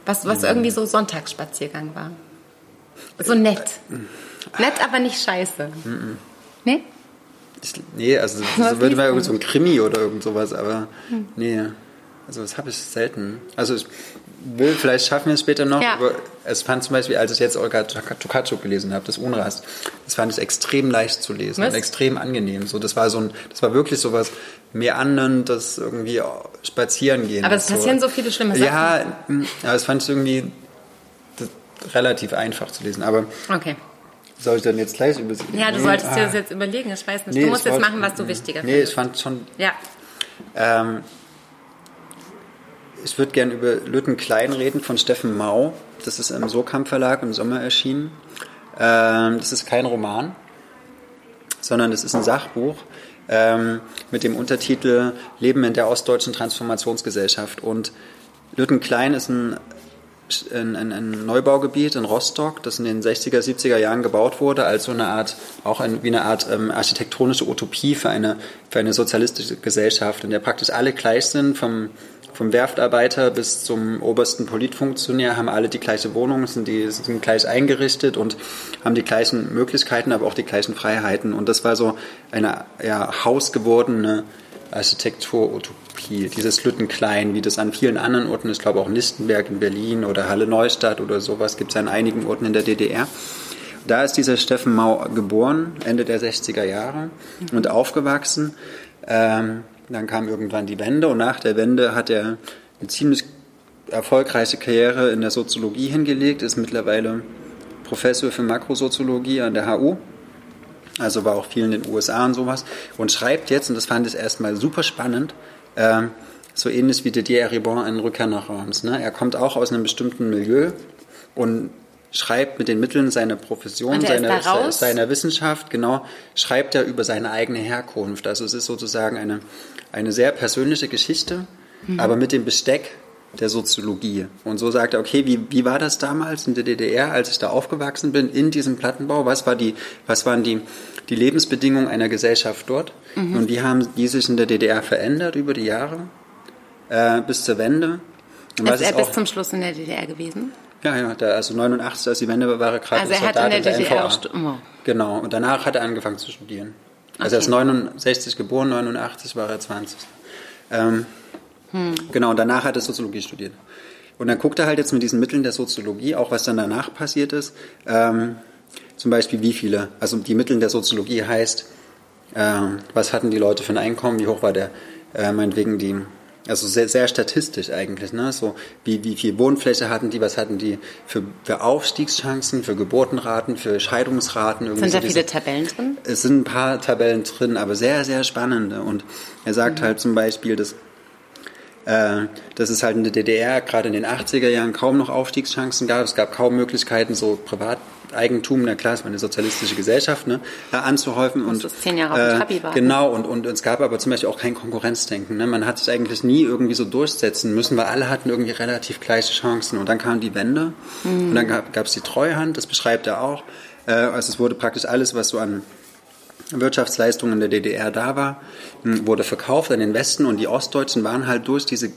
Was, was mhm. irgendwie so Sonntagsspaziergang war. So nett. Nett, aber nicht scheiße. Mhm. Nee? Ich, nee, also so würde man irgendwie so ein Krimi oder irgend sowas, aber hm. nee. Also das habe ich selten. Also ich will, vielleicht schaffen wir es später noch, ja. aber es fand zum Beispiel, als ich jetzt Olga Tokarczuk gelesen habe, das Unrast, das fand ich extrem leicht zu lesen Was? und extrem angenehm. So, das war so ein, das war wirklich so was meandern, das irgendwie spazieren gehen. Aber es passieren so, so viele schlimme Sachen. Ja, aber es fand ich irgendwie relativ einfach zu lesen. Aber okay. Soll ich dann jetzt gleich überlegen? Ja, du solltest ah. dir das jetzt überlegen. Ich weiß nicht. Nee, du musst jetzt machen, was du wichtiger nee, findest. Nee, ich fand schon. Ja. Ähm, ich würde gerne über Lütten Klein reden von Steffen Mau. Das ist im Sokamp Verlag im Sommer erschienen. Ähm, das ist kein Roman, sondern das ist ein Sachbuch ähm, mit dem Untertitel Leben in der ostdeutschen Transformationsgesellschaft. Und Lütten Klein ist ein, ein, ein, Neubaugebiet in Rostock, das in den 60er, 70er Jahren gebaut wurde, als so eine Art, auch ein, wie eine Art ähm, architektonische Utopie für eine, für eine sozialistische Gesellschaft, in der praktisch alle gleich sind, vom vom Werftarbeiter bis zum obersten Politfunktionär haben alle die gleiche Wohnung, sind, die, sind gleich eingerichtet und haben die gleichen Möglichkeiten, aber auch die gleichen Freiheiten. Und das war so eine ja, hausgewordene Architektur-Utopie, dieses Lüttenklein, wie das an vielen anderen Orten ist, ich glaube auch Listenberg in Berlin oder Halle Neustadt oder sowas, gibt es an einigen Orten in der DDR. Da ist dieser Steffen Mau geboren, Ende der 60er Jahre und aufgewachsen. Ähm, dann kam irgendwann die Wende und nach der Wende hat er eine ziemlich erfolgreiche Karriere in der Soziologie hingelegt, ist mittlerweile Professor für Makrosoziologie an der HU, also war auch viel in den USA und sowas und schreibt jetzt, und das fand ich erstmal super spannend, äh, so ähnlich wie Didier Ribon in Rückkehr nach Reims. Ne? Er kommt auch aus einem bestimmten Milieu und schreibt mit den Mitteln seiner Profession, seiner, seiner Wissenschaft, genau, schreibt er über seine eigene Herkunft. Also es ist sozusagen eine, eine sehr persönliche Geschichte, mhm. aber mit dem Besteck der Soziologie. Und so sagt er, okay, wie, wie war das damals in der DDR, als ich da aufgewachsen bin, in diesem Plattenbau? Was, war die, was waren die, die Lebensbedingungen einer Gesellschaft dort? Mhm. Und wie haben die sich in der DDR verändert über die Jahre äh, bis zur Wende? Und ist er bis zum Schluss in der DDR gewesen? Ja, ja, da, also 89, als die Wende war, war er gerade Also er hat in der DDR oh. Genau, und danach hat er angefangen zu studieren. Also okay. er ist 69 geboren, 89 war er 20. Ähm, hm. Genau, und danach hat er Soziologie studiert. Und dann guckt er halt jetzt mit diesen Mitteln der Soziologie, auch was dann danach passiert ist, ähm, zum Beispiel wie viele, also die Mittel der Soziologie heißt, äh, was hatten die Leute für ein Einkommen, wie hoch war der, äh, meinetwegen die also sehr, sehr statistisch eigentlich, ne? So wie, wie viel Wohnfläche hatten die, was hatten die für, für Aufstiegschancen, für Geburtenraten, für Scheidungsraten. Irgendwie sind da so viele Tabellen drin? Es sind ein paar Tabellen drin, aber sehr, sehr spannende. Und er sagt mhm. halt zum Beispiel, dass, dass es halt in der DDR gerade in den 80er Jahren kaum noch Aufstiegschancen gab. Es gab kaum Möglichkeiten, so privat Eigentum, na klar, es war eine sozialistische Gesellschaft, ne, anzuhäufen. Und, das zehn Jahre auf äh, Trabi war. Genau, und, und es gab aber zum Beispiel auch kein Konkurrenzdenken. Ne? Man hat sich eigentlich nie irgendwie so durchsetzen müssen, weil alle hatten irgendwie relativ gleiche Chancen. Und dann kam die Wende mhm. und dann gab es die Treuhand, das beschreibt er auch. Äh, also es wurde praktisch alles, was so an Wirtschaftsleistungen in der DDR da war, hm, wurde verkauft an den Westen und die Ostdeutschen waren halt durch diese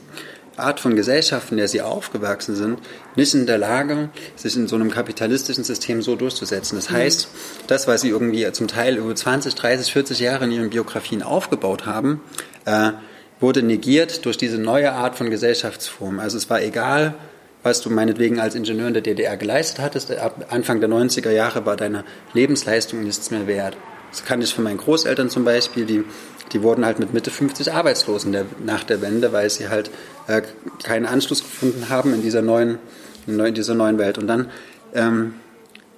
Art von Gesellschaft, in der sie aufgewachsen sind, nicht in der Lage, sich in so einem kapitalistischen System so durchzusetzen. Das heißt, das, was sie irgendwie zum Teil über 20, 30, 40 Jahre in ihren Biografien aufgebaut haben, äh, wurde negiert durch diese neue Art von Gesellschaftsform. Also es war egal, was du meinetwegen als Ingenieur in der DDR geleistet hattest. Ab Anfang der 90er Jahre war deine Lebensleistung nichts mehr wert. Das kann ich von meinen Großeltern zum Beispiel, die, die wurden halt mit Mitte 50 arbeitslos der, nach der Wende, weil sie halt äh, keinen Anschluss gefunden haben in dieser neuen, in dieser neuen Welt. Und dann ähm,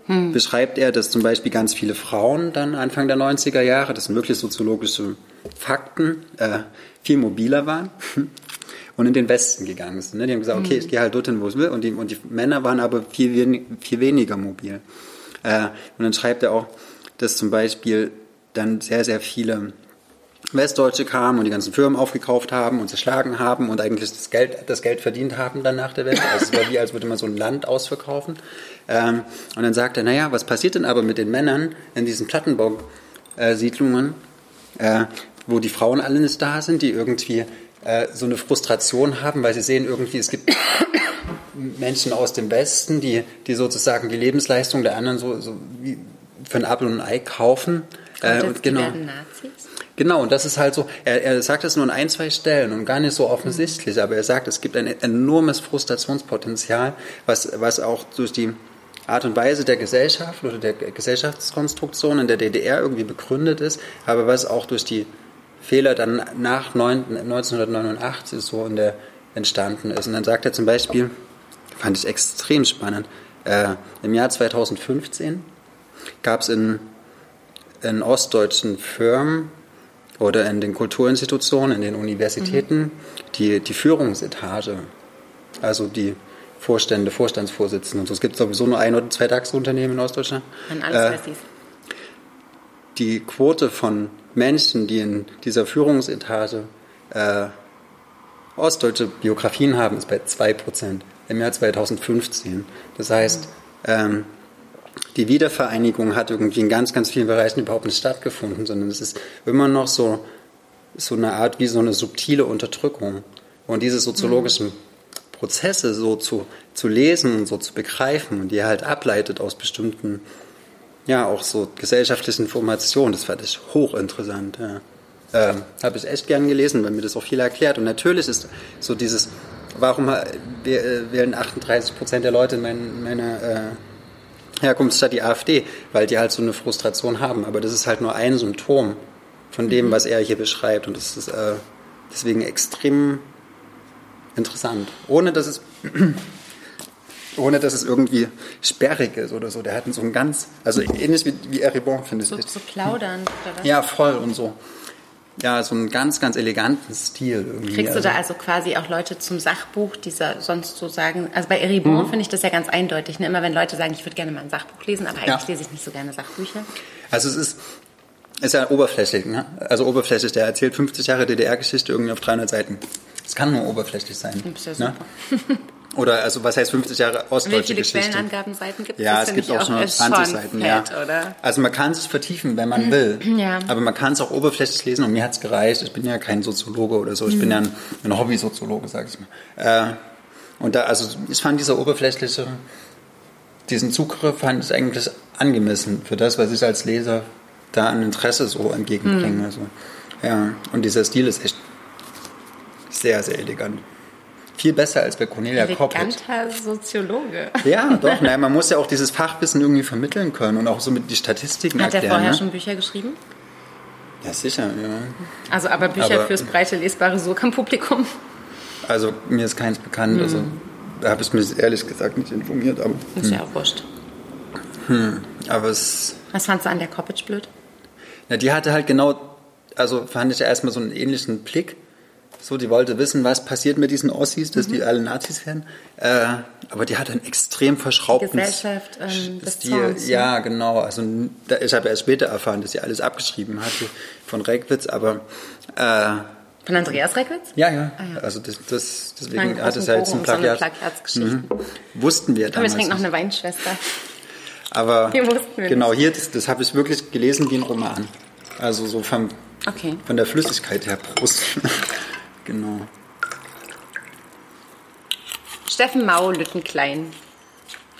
hm. beschreibt er, dass zum Beispiel ganz viele Frauen dann Anfang der 90er Jahre, das sind wirklich soziologische Fakten, äh, viel mobiler waren und in den Westen gegangen sind. Ne? Die haben gesagt, okay, hm. ich gehe halt dorthin, wo ich will. Und die, und die Männer waren aber viel, viel weniger mobil. Äh, und dann schreibt er auch, dass zum Beispiel dann sehr, sehr viele Westdeutsche kamen und die ganzen Firmen aufgekauft haben und zerschlagen haben und eigentlich das Geld, das Geld verdient haben dann nach der Wende. Also es war wie, als würde man so ein Land ausverkaufen. Ähm, und dann sagt er, naja, was passiert denn aber mit den Männern in diesen Plattenbausiedlungen, äh, wo die Frauen alle nicht da sind, die irgendwie äh, so eine Frustration haben, weil sie sehen irgendwie, es gibt Menschen aus dem Westen, die, die sozusagen die Lebensleistung der anderen so, so wie, für ein Apfel und ein Ei kaufen. Äh, und genau. Nazis? Genau, und das ist halt so, er, er sagt das nur an ein, zwei Stellen und gar nicht so offensichtlich, mhm. aber er sagt, es gibt ein enormes Frustrationspotenzial, was, was auch durch die Art und Weise der Gesellschaft oder der Gesellschaftskonstruktion in der DDR irgendwie begründet ist, aber was auch durch die Fehler dann nach 1989 so in der entstanden ist. Und dann sagt er zum Beispiel, fand ich extrem spannend, äh, im Jahr 2015 gab es in, in ostdeutschen Firmen oder in den Kulturinstitutionen, in den Universitäten mhm. die, die Führungsetage, also die Vorstände, Vorstandsvorsitzenden und so. Es gibt sowieso nur ein oder zwei DAX-Unternehmen in Ostdeutschland. An alles äh, Die Quote von Menschen, die in dieser Führungsetage äh, ostdeutsche Biografien haben, ist bei 2% im Jahr 2015. Das heißt, mhm. ähm, die Wiedervereinigung hat irgendwie in ganz, ganz vielen Bereichen überhaupt nicht stattgefunden, sondern es ist immer noch so, so eine Art wie so eine subtile Unterdrückung. Und diese soziologischen mhm. Prozesse so zu, zu lesen und so zu begreifen und die halt ableitet aus bestimmten, ja, auch so gesellschaftlichen Informationen, das fand ich hochinteressant. Ja. Ähm, Habe ich echt gern gelesen, weil mir das auch viel erklärt. Und natürlich ist so dieses, warum äh, wählen 38 Prozent der Leute meine, meine äh, Herkunftsstadt die AfD, weil die halt so eine Frustration haben. Aber das ist halt nur ein Symptom von dem, mhm. was er hier beschreibt. Und das ist äh, deswegen extrem interessant. Ohne dass es ohne dass es irgendwie sperrig ist oder so. Der hat so ein ganz, also ähnlich wie, wie Eribon, finde ich. So, so plaudern oder was? Ja, voll und so. Ja, so einen ganz, ganz eleganten Stil irgendwie. Kriegst du da also quasi auch Leute zum Sachbuch, die sonst so sagen, also bei Eribon mhm. finde ich das ja ganz eindeutig, ne? immer wenn Leute sagen, ich würde gerne mal ein Sachbuch lesen, aber eigentlich ja. lese ich nicht so gerne Sachbücher. Also es ist, ist ja oberflächlich, ne? also oberflächlich, der erzählt 50 Jahre DDR-Geschichte irgendwie auf 300 Seiten. Es kann nur oberflächlich sein. Das ist ja ne? super. Oder also was heißt 50 Jahre ostdeutsche Wie viele Quellenangabenseiten gibt es? Ja, es gibt auch schon 20 Seiten. Fett, ja. Oder? Also man kann sich vertiefen, wenn man will. Ja. Aber man kann es auch oberflächlich lesen und mir hat es gereicht. Ich bin ja kein Soziologe oder so. Ich mhm. bin ja ein, ein Hobby-Soziologe, sage ich mal. Äh, und da, also ich fand dieser oberflächliche, diesen Zugriff fand ich eigentlich angemessen für das, was ich als Leser da an Interesse so entgegenbringe. Mhm. Also, ja, und dieser Stil ist echt sehr, sehr elegant. Viel besser als bei Cornelia Eleganter Eleganter Soziologe. Ja, doch. Naja, man muss ja auch dieses Fachwissen irgendwie vermitteln können und auch so mit die Statistiken Hat erklären. Hat er vorher ne? schon Bücher geschrieben? Ja, sicher, ja. Also aber Bücher aber, fürs breite, lesbare Surkamp-Publikum? Also mir ist keins bekannt. Mhm. Also da habe ich mich ehrlich gesagt nicht informiert. Aber, ist hm. ja auch wurscht. Hm, aber es... Was fandst du an der Coppage blöd? Na, die hatte halt genau, also fand ich ja erstmal so einen ähnlichen Blick so, die wollte wissen, was passiert mit diesen Ossis, dass mhm. die alle Nazis werden. Äh, aber die hat einen extrem verschraubten Gesellschaft ähm, Stil. Zorns, ne? ja, genau. Also ich habe erst später erfahren, dass sie alles abgeschrieben hatte von Reckwitz, aber äh, von Andreas Reckwitz? Ja, ja. Ah, ja. Also das, das, deswegen hat es halt zum Plagiat. So mhm. Wussten wir Komm, damals. Wir trinken noch eine Weinschwester. Aber genau hier, das, das habe ich wirklich gelesen wie ein Roman. Also so vom, okay. von der Flüssigkeit her Prost. Genau. Steffen Mau, Lüttenklein,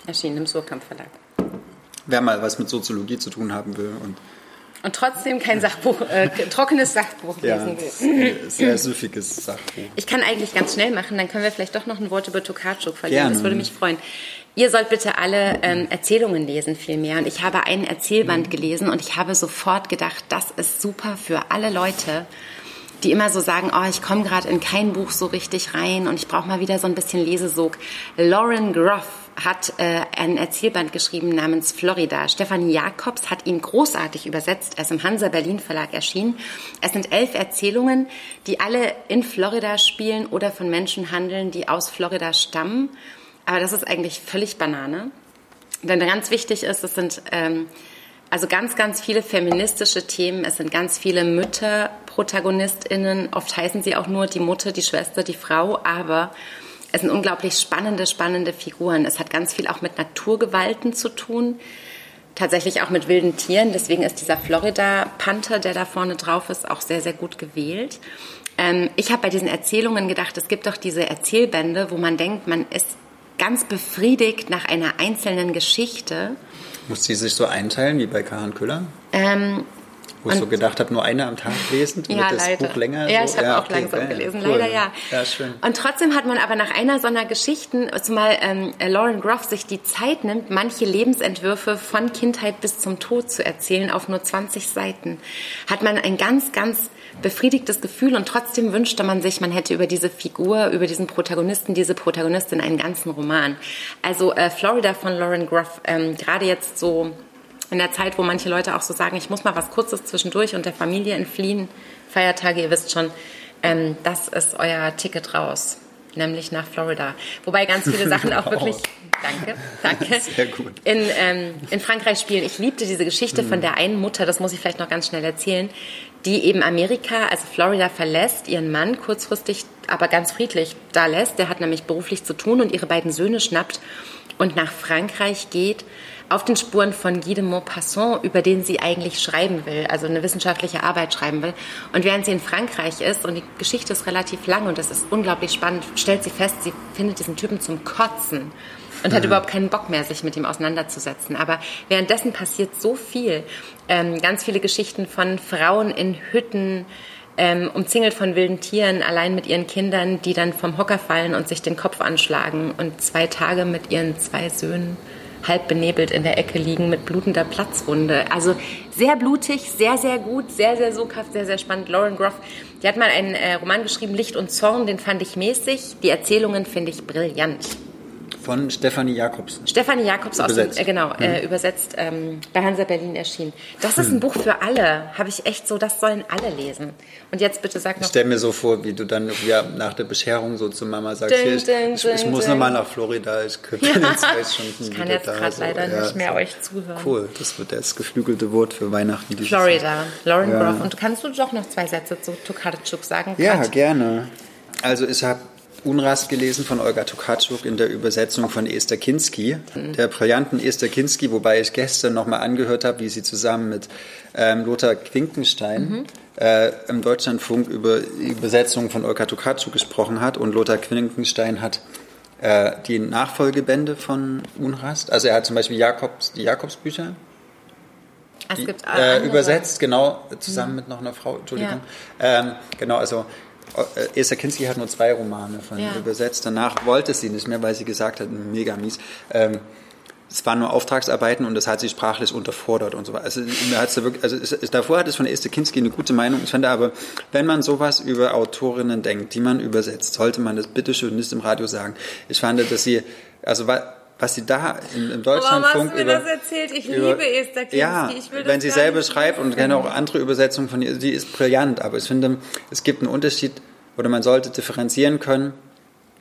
erschienen im Surkamp Verlag. Wer mal was mit Soziologie zu tun haben will und und trotzdem kein Sachbuch, äh, trockenes Sachbuch lesen will. Sehr süffiges Sachbuch. Ich kann eigentlich ganz schnell machen, dann können wir vielleicht doch noch ein Wort über Tokarczuk verlieren. Gerne. Das würde mich freuen. Ihr sollt bitte alle ähm, Erzählungen lesen, viel mehr. Und ich habe einen Erzählband mhm. gelesen und ich habe sofort gedacht, das ist super für alle Leute, die immer so sagen, oh, ich komme gerade in kein Buch so richtig rein und ich brauche mal wieder so ein bisschen Lesesog. Lauren Groff hat äh, ein Erzählband geschrieben namens Florida. Stefanie Jacobs hat ihn großartig übersetzt. Er ist im Hansa Berlin Verlag erschienen. Es sind elf Erzählungen, die alle in Florida spielen oder von Menschen handeln, die aus Florida stammen. Aber das ist eigentlich völlig Banane. Denn ganz wichtig ist, es sind ähm, also ganz, ganz viele feministische Themen. Es sind ganz viele Mütter ProtagonistInnen. Oft heißen sie auch nur die Mutter, die Schwester, die Frau, aber es sind unglaublich spannende, spannende Figuren. Es hat ganz viel auch mit Naturgewalten zu tun. Tatsächlich auch mit wilden Tieren. Deswegen ist dieser Florida-Panther, der da vorne drauf ist, auch sehr, sehr gut gewählt. Ähm, ich habe bei diesen Erzählungen gedacht, es gibt doch diese Erzählbände, wo man denkt, man ist ganz befriedigt nach einer einzelnen Geschichte muss sie sich so einteilen wie bei Karin Köller? Ähm, wo ich so gedacht habe, nur eine am Tag lesen, ja, das leider. Buch länger. Ja, ich habe ja, auch okay, langsam gelesen, cool. leider ja. ja schön. Und trotzdem hat man aber nach einer so einer Geschichten, zumal ähm, Lauren Groff sich die Zeit nimmt, manche Lebensentwürfe von Kindheit bis zum Tod zu erzählen auf nur 20 Seiten, hat man ein ganz, ganz befriedigtes Gefühl und trotzdem wünschte man sich, man hätte über diese Figur, über diesen Protagonisten, diese Protagonistin einen ganzen Roman. Also äh, Florida von Lauren Groff, ähm, gerade jetzt so in der Zeit, wo manche Leute auch so sagen, ich muss mal was Kurzes zwischendurch und der Familie entfliehen, Feiertage, ihr wisst schon, ähm, das ist euer Ticket raus, nämlich nach Florida. Wobei ganz viele Sachen auch wirklich, danke, danke, Sehr gut. In, ähm, in Frankreich spielen. Ich liebte diese Geschichte von der einen Mutter, das muss ich vielleicht noch ganz schnell erzählen, die eben Amerika, also Florida verlässt, ihren Mann kurzfristig, aber ganz friedlich da lässt. Der hat nämlich beruflich zu tun und ihre beiden Söhne schnappt und nach Frankreich geht auf den Spuren von Guy de Maupassant, über den sie eigentlich schreiben will, also eine wissenschaftliche Arbeit schreiben will. Und während sie in Frankreich ist, und die Geschichte ist relativ lang und das ist unglaublich spannend, stellt sie fest, sie findet diesen Typen zum Kotzen und hat mhm. überhaupt keinen Bock mehr, sich mit ihm auseinanderzusetzen. Aber währenddessen passiert so viel. Ähm, ganz viele Geschichten von Frauen in Hütten, ähm, umzingelt von wilden Tieren, allein mit ihren Kindern, die dann vom Hocker fallen und sich den Kopf anschlagen und zwei Tage mit ihren zwei Söhnen halb benebelt in der Ecke liegen mit blutender Platzwunde. Also sehr blutig, sehr, sehr gut, sehr, sehr soghaft, sehr, sehr spannend. Lauren Groff, die hat mal einen äh, Roman geschrieben, Licht und Zorn, den fand ich mäßig. Die Erzählungen finde ich brillant. Von Stefanie Jakobs. Stefanie Jakobs übersetzt. aus dem, äh, genau, mhm. äh, übersetzt ähm, bei Hansa Berlin erschienen. Das ist ein mhm. Buch für alle, habe ich echt so, das sollen alle lesen. Und jetzt bitte sag noch. Ich stell mir so vor, wie du dann ja, nach der Bescherung so zu Mama sagst, ding, ich, ding, ich, ich, muss nochmal nach Florida, ich könnte ja. in zwei Stunden Ich kann jetzt gerade so. leider ja, nicht mehr so. euch zuhören. Cool, das wird das geflügelte Wort für Weihnachten. Florida, Lauren ja. Groff. Und kannst du doch noch zwei Sätze zu Tokarczuk sagen? Ja, gerne. Also ich habe Unrast gelesen von Olga Tokarczuk in der Übersetzung von Esther Kinski, mhm. der brillanten Esther Kinski, wobei ich gestern nochmal angehört habe, wie sie zusammen mit ähm, Lothar Quinkenstein mhm. äh, im Deutschlandfunk über die Übersetzung von Olga Tokarczuk gesprochen hat und Lothar Quinkenstein hat äh, die Nachfolgebände von Unrast, also er hat zum Beispiel Jakobs, die Jakobsbücher gibt äh, übersetzt, genau, zusammen mhm. mit noch einer Frau, Entschuldigung. Ja. Ähm, genau, also Esther Kinski hat nur zwei Romane von ja. übersetzt. Danach wollte sie nicht mehr, weil sie gesagt hat, mega mies. Ähm, es waren nur Auftragsarbeiten und das hat sie sprachlich unterfordert und so weiter. Also, wirklich, also es, davor hat es von Esther Kinski eine gute Meinung. Ich finde aber, wenn man sowas über Autorinnen denkt, die man übersetzt, sollte man das bitteschön nicht im Radio sagen. Ich fand, dass sie, also was sie da im, im Deutschlandfunk über, das erzählt? Ich über, liebe Esther Kinski. Ja, wenn sie selber schreibt und gerne auch andere Übersetzungen von ihr, sie ist brillant. Aber ich finde, es gibt einen Unterschied oder man sollte differenzieren können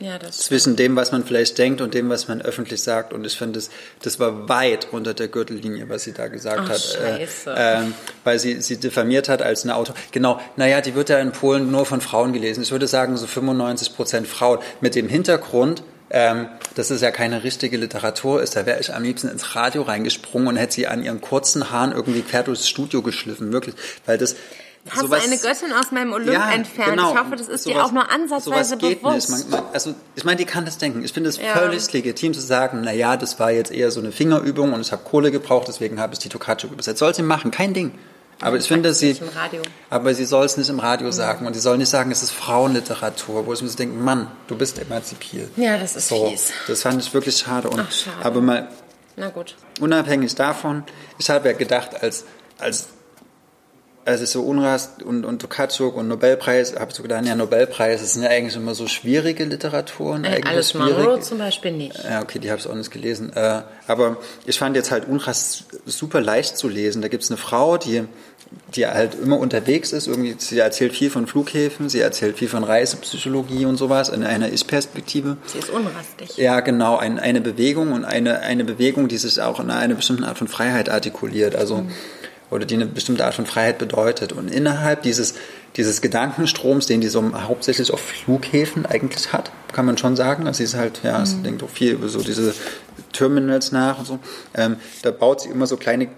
ja, zwischen dem, was man vielleicht denkt und dem, was man öffentlich sagt. Und ich finde, das, das war weit unter der Gürtellinie, was sie da gesagt Ach, hat. Äh, Scheiße. Äh, weil sie, sie diffamiert hat als eine Autor. Genau, naja, die wird ja in Polen nur von Frauen gelesen. Ich würde sagen, so 95 Prozent Frauen. Mit dem Hintergrund, ähm, dass es ja keine richtige Literatur ist. Da wäre ich am liebsten ins Radio reingesprungen und hätte sie an ihren kurzen Haaren irgendwie quer durchs Studio geschliffen, wirklich. Weil das Hast sowas, du eine Göttin aus meinem Olymp ja, entfernt? Genau. Ich hoffe, das ist sowas, dir auch nur ansatzweise bewusst. Man, man, also, ich meine, die kann das denken. Ich finde es ja. völlig legitim zu sagen, na ja, das war jetzt eher so eine Fingerübung und ich habe Kohle gebraucht, deswegen habe ich die Tocaccio übersetzt. Soll sie machen, kein Ding. Aber ich finde, sie, aber sie soll es nicht im Radio sagen und sie soll nicht sagen, es ist Frauenliteratur, wo ich mir so denke, Mann, du bist emanzipiert. Ja, das ist so, fies. Das fand ich wirklich schade. Und, Ach, schade. Aber mal, Na gut. unabhängig davon, ich habe ja gedacht, als, als als ich so Unrast und, und Tokarczuk und Nobelpreis, habe ich so gedacht, ja, Nobelpreis, das sind ja eigentlich immer so schwierige Literaturen. Äh, alles Monroe zum Beispiel nicht. Ja, okay, die habe ich auch nicht gelesen. Äh, aber ich fand jetzt halt Unrast super leicht zu lesen. Da gibt es eine Frau, die, die halt immer unterwegs ist. Irgendwie, sie erzählt viel von Flughäfen, sie erzählt viel von Reisepsychologie und sowas in einer Ich-Perspektive. Sie ist unrastig. Ja, genau, ein, eine Bewegung und eine, eine Bewegung, die sich auch in einer bestimmten Art von Freiheit artikuliert. Also mhm oder die eine bestimmte Art von Freiheit bedeutet. Und innerhalb dieses, dieses Gedankenstroms, den die so hauptsächlich auf Flughäfen eigentlich hat, kann man schon sagen. Also sie ist halt, ja, mhm. sie denkt auch viel über so diese Terminals nach und so. Ähm, da baut sie immer so kleine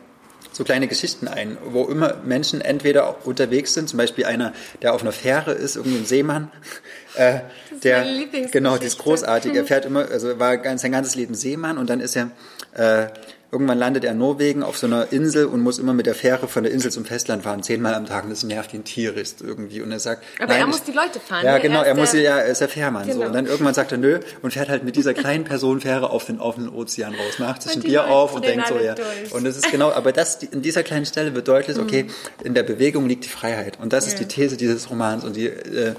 so kleine Geschichten ein, wo immer Menschen entweder unterwegs sind, zum Beispiel einer, der auf einer Fähre ist, irgendwie ein Seemann, äh, der genau, das ist großartig. Er fährt immer, also war ganz, sein ganzes Leben Seemann und dann ist er äh, Irgendwann landet er in Norwegen auf so einer Insel und muss immer mit der Fähre von der Insel zum Festland fahren, zehnmal am Tag. Und das nervt ihn tierisch irgendwie. Und er sagt, aber nein, er muss die Leute fahren. Ja, ne? genau, er, er muss ja, er ist der Fährmann genau. so. Und dann irgendwann sagt er nö und fährt halt mit dieser kleinen Personenfähre auf den offenen Ozean raus, macht sich ein Bier auf und denkt so, ja. Durch. Und das ist genau, aber das in dieser kleinen Stelle wird deutlich, okay, mhm. in der Bewegung liegt die Freiheit. Und das ja. ist die These dieses Romans. Und die äh,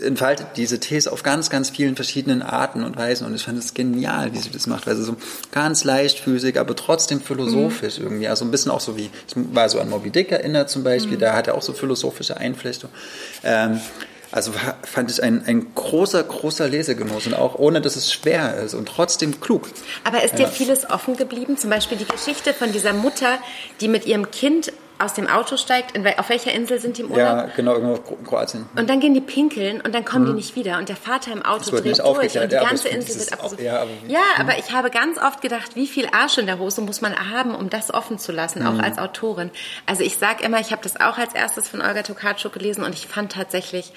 entfaltet diese These auf ganz, ganz vielen verschiedenen Arten und Weisen. Und ich fand es genial, wie sie das macht. Also so ganz leichtfüßig, aber trotzdem philosophisch mhm. irgendwie. Also ein bisschen auch so wie, es war so an Moby Dick erinnert zum Beispiel, mhm. da hat er auch so philosophische Einflechte. Ähm, also fand ich ein, ein großer, großer Lesegenuss und auch ohne, dass es schwer ist und trotzdem klug. Aber ist dir vieles offen geblieben? Zum Beispiel die Geschichte von dieser Mutter, die mit ihrem Kind aus dem Auto steigt, auf welcher Insel sind die im Urlaub? Ja, genau, irgendwo in Kroatien. Und dann gehen die pinkeln und dann kommen mhm. die nicht wieder. Und der Vater im Auto dreht durch und die ja, ganze Insel wird abgesucht. Ja, aber, ja, aber ich habe ganz oft gedacht, wie viel Arsch in der Hose muss man haben, um das offen zu lassen, auch mhm. als Autorin. Also ich sage immer, ich habe das auch als erstes von Olga Tokarczuk gelesen und ich fand tatsächlich,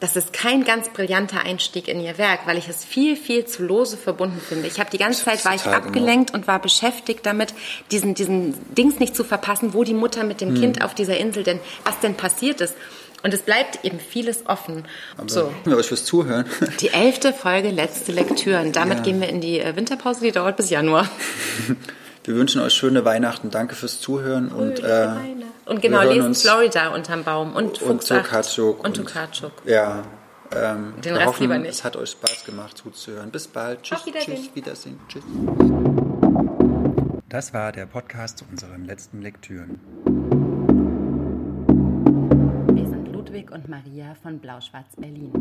das ist kein ganz brillanter Einstieg in ihr Werk, weil ich es viel, viel zu lose verbunden finde. Ich habe die ganze Zeit war ich abgelenkt genau. und war beschäftigt damit, diesen, diesen Dings nicht zu verpassen, wo die Mutter mit dem hm. Kind auf dieser Insel denn, was denn passiert ist. Und es bleibt eben vieles offen. Aber so. wir euch fürs Zuhören. Die elfte Folge, letzte Lektüre. Und damit ja. gehen wir in die äh, Winterpause, die dauert bis Januar. Wir wünschen euch schöne Weihnachten. Danke fürs Zuhören. und, äh, und genau, lesen Florida unterm Baum und Und Tokarczuk. Und Tokarczuk. Ja, Ähm, Den Rest hoffen, lieber nicht. Es hat euch Spaß gemacht zuzuhören. Bis bald. Tschüss, Auf Wiedersehen. tschüss, Wiedersehen. Tschüss. Das war der Podcast zu unseren letzten Lektüren. Wir sind Ludwig und Maria von Blau-Schwarz Berlin.